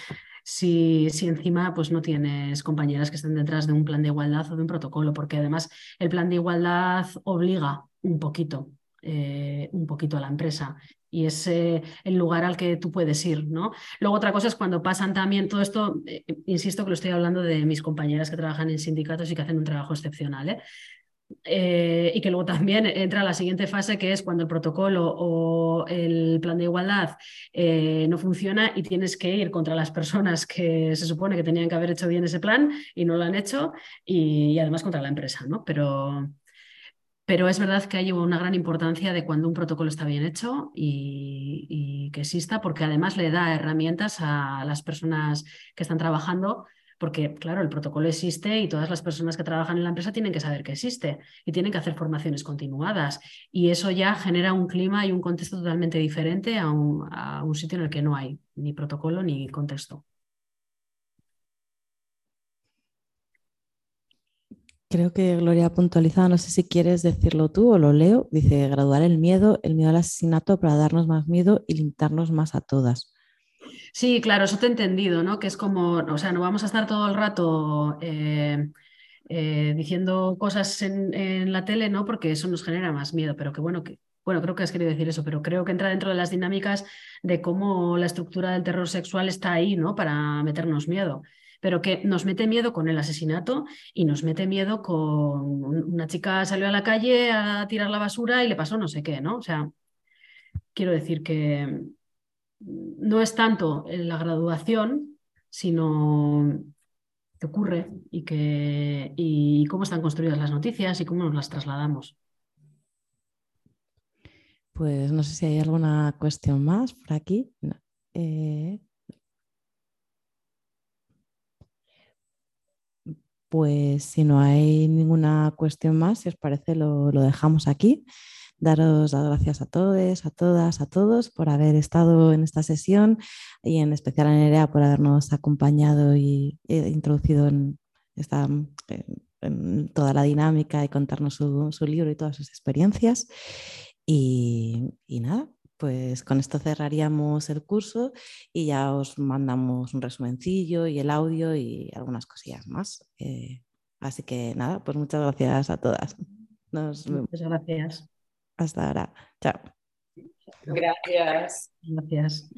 si, si, encima pues, no tienes compañeras que estén detrás de un plan de igualdad o de un protocolo, porque además el plan de igualdad obliga un poquito, eh, un poquito a la empresa y es eh, el lugar al que tú puedes ir, ¿no? Luego otra cosa es cuando pasan también todo esto, eh, insisto que lo estoy hablando de mis compañeras que trabajan en sindicatos y que hacen un trabajo excepcional, ¿eh? y que luego también entra la siguiente fase, que es cuando el protocolo o el plan de igualdad no funciona y tienes que ir contra las personas que se supone que tenían que haber hecho bien ese plan y no lo han hecho, y, y además contra la empresa, ¿no? Pero, pero es verdad que hay una gran importancia de cuando un protocolo está bien hecho y, que exista, porque además le da herramientas a las personas que están trabajando, porque claro, el protocolo existe y todas las personas que trabajan en la empresa tienen que saber que existe y tienen que hacer formaciones continuadas. Y eso ya genera un clima y un contexto totalmente diferente a un sitio en el que no hay ni protocolo ni contexto. Creo que Gloria ha puntualizado, no sé si quieres decirlo tú o lo leo, dice graduar el miedo, el miedo al asesinato para darnos más miedo y limitarnos más a todas. Sí, claro, eso te he entendido, ¿no? Que es como, o sea, no vamos a estar todo el rato eh, eh, diciendo cosas en, la tele, ¿no? Porque eso nos genera más miedo, pero que bueno, que, bueno, creo que has querido decir eso, pero creo que entra dentro de las dinámicas de cómo la estructura del terror sexual está ahí, ¿no? Para meternos miedo pero que nos mete miedo con el asesinato y nos mete miedo con una chica salió a la calle a tirar la basura y le pasó no sé qué, ¿no? O sea, quiero decir que no es tanto la graduación, sino qué ocurre y, que, y cómo están construidas las noticias y cómo nos las trasladamos. Pues no sé si hay alguna cuestión más por aquí. Eh, Pues si no hay ninguna cuestión más, si os parece, lo, dejamos aquí. Daros las gracias a todos, a todas, a todos por haber estado en esta sesión y en especial a Nerea por habernos acompañado y introducido en, esta, en toda la dinámica y contarnos su, libro y todas sus experiencias. y nada, pues con esto cerraríamos el curso y ya os mandamos un resumencillo y el audio y algunas cosillas más. Eh, así que nada, pues muchas gracias a todas. Muchas gracias. Hasta ahora. Chao. Gracias. Gracias.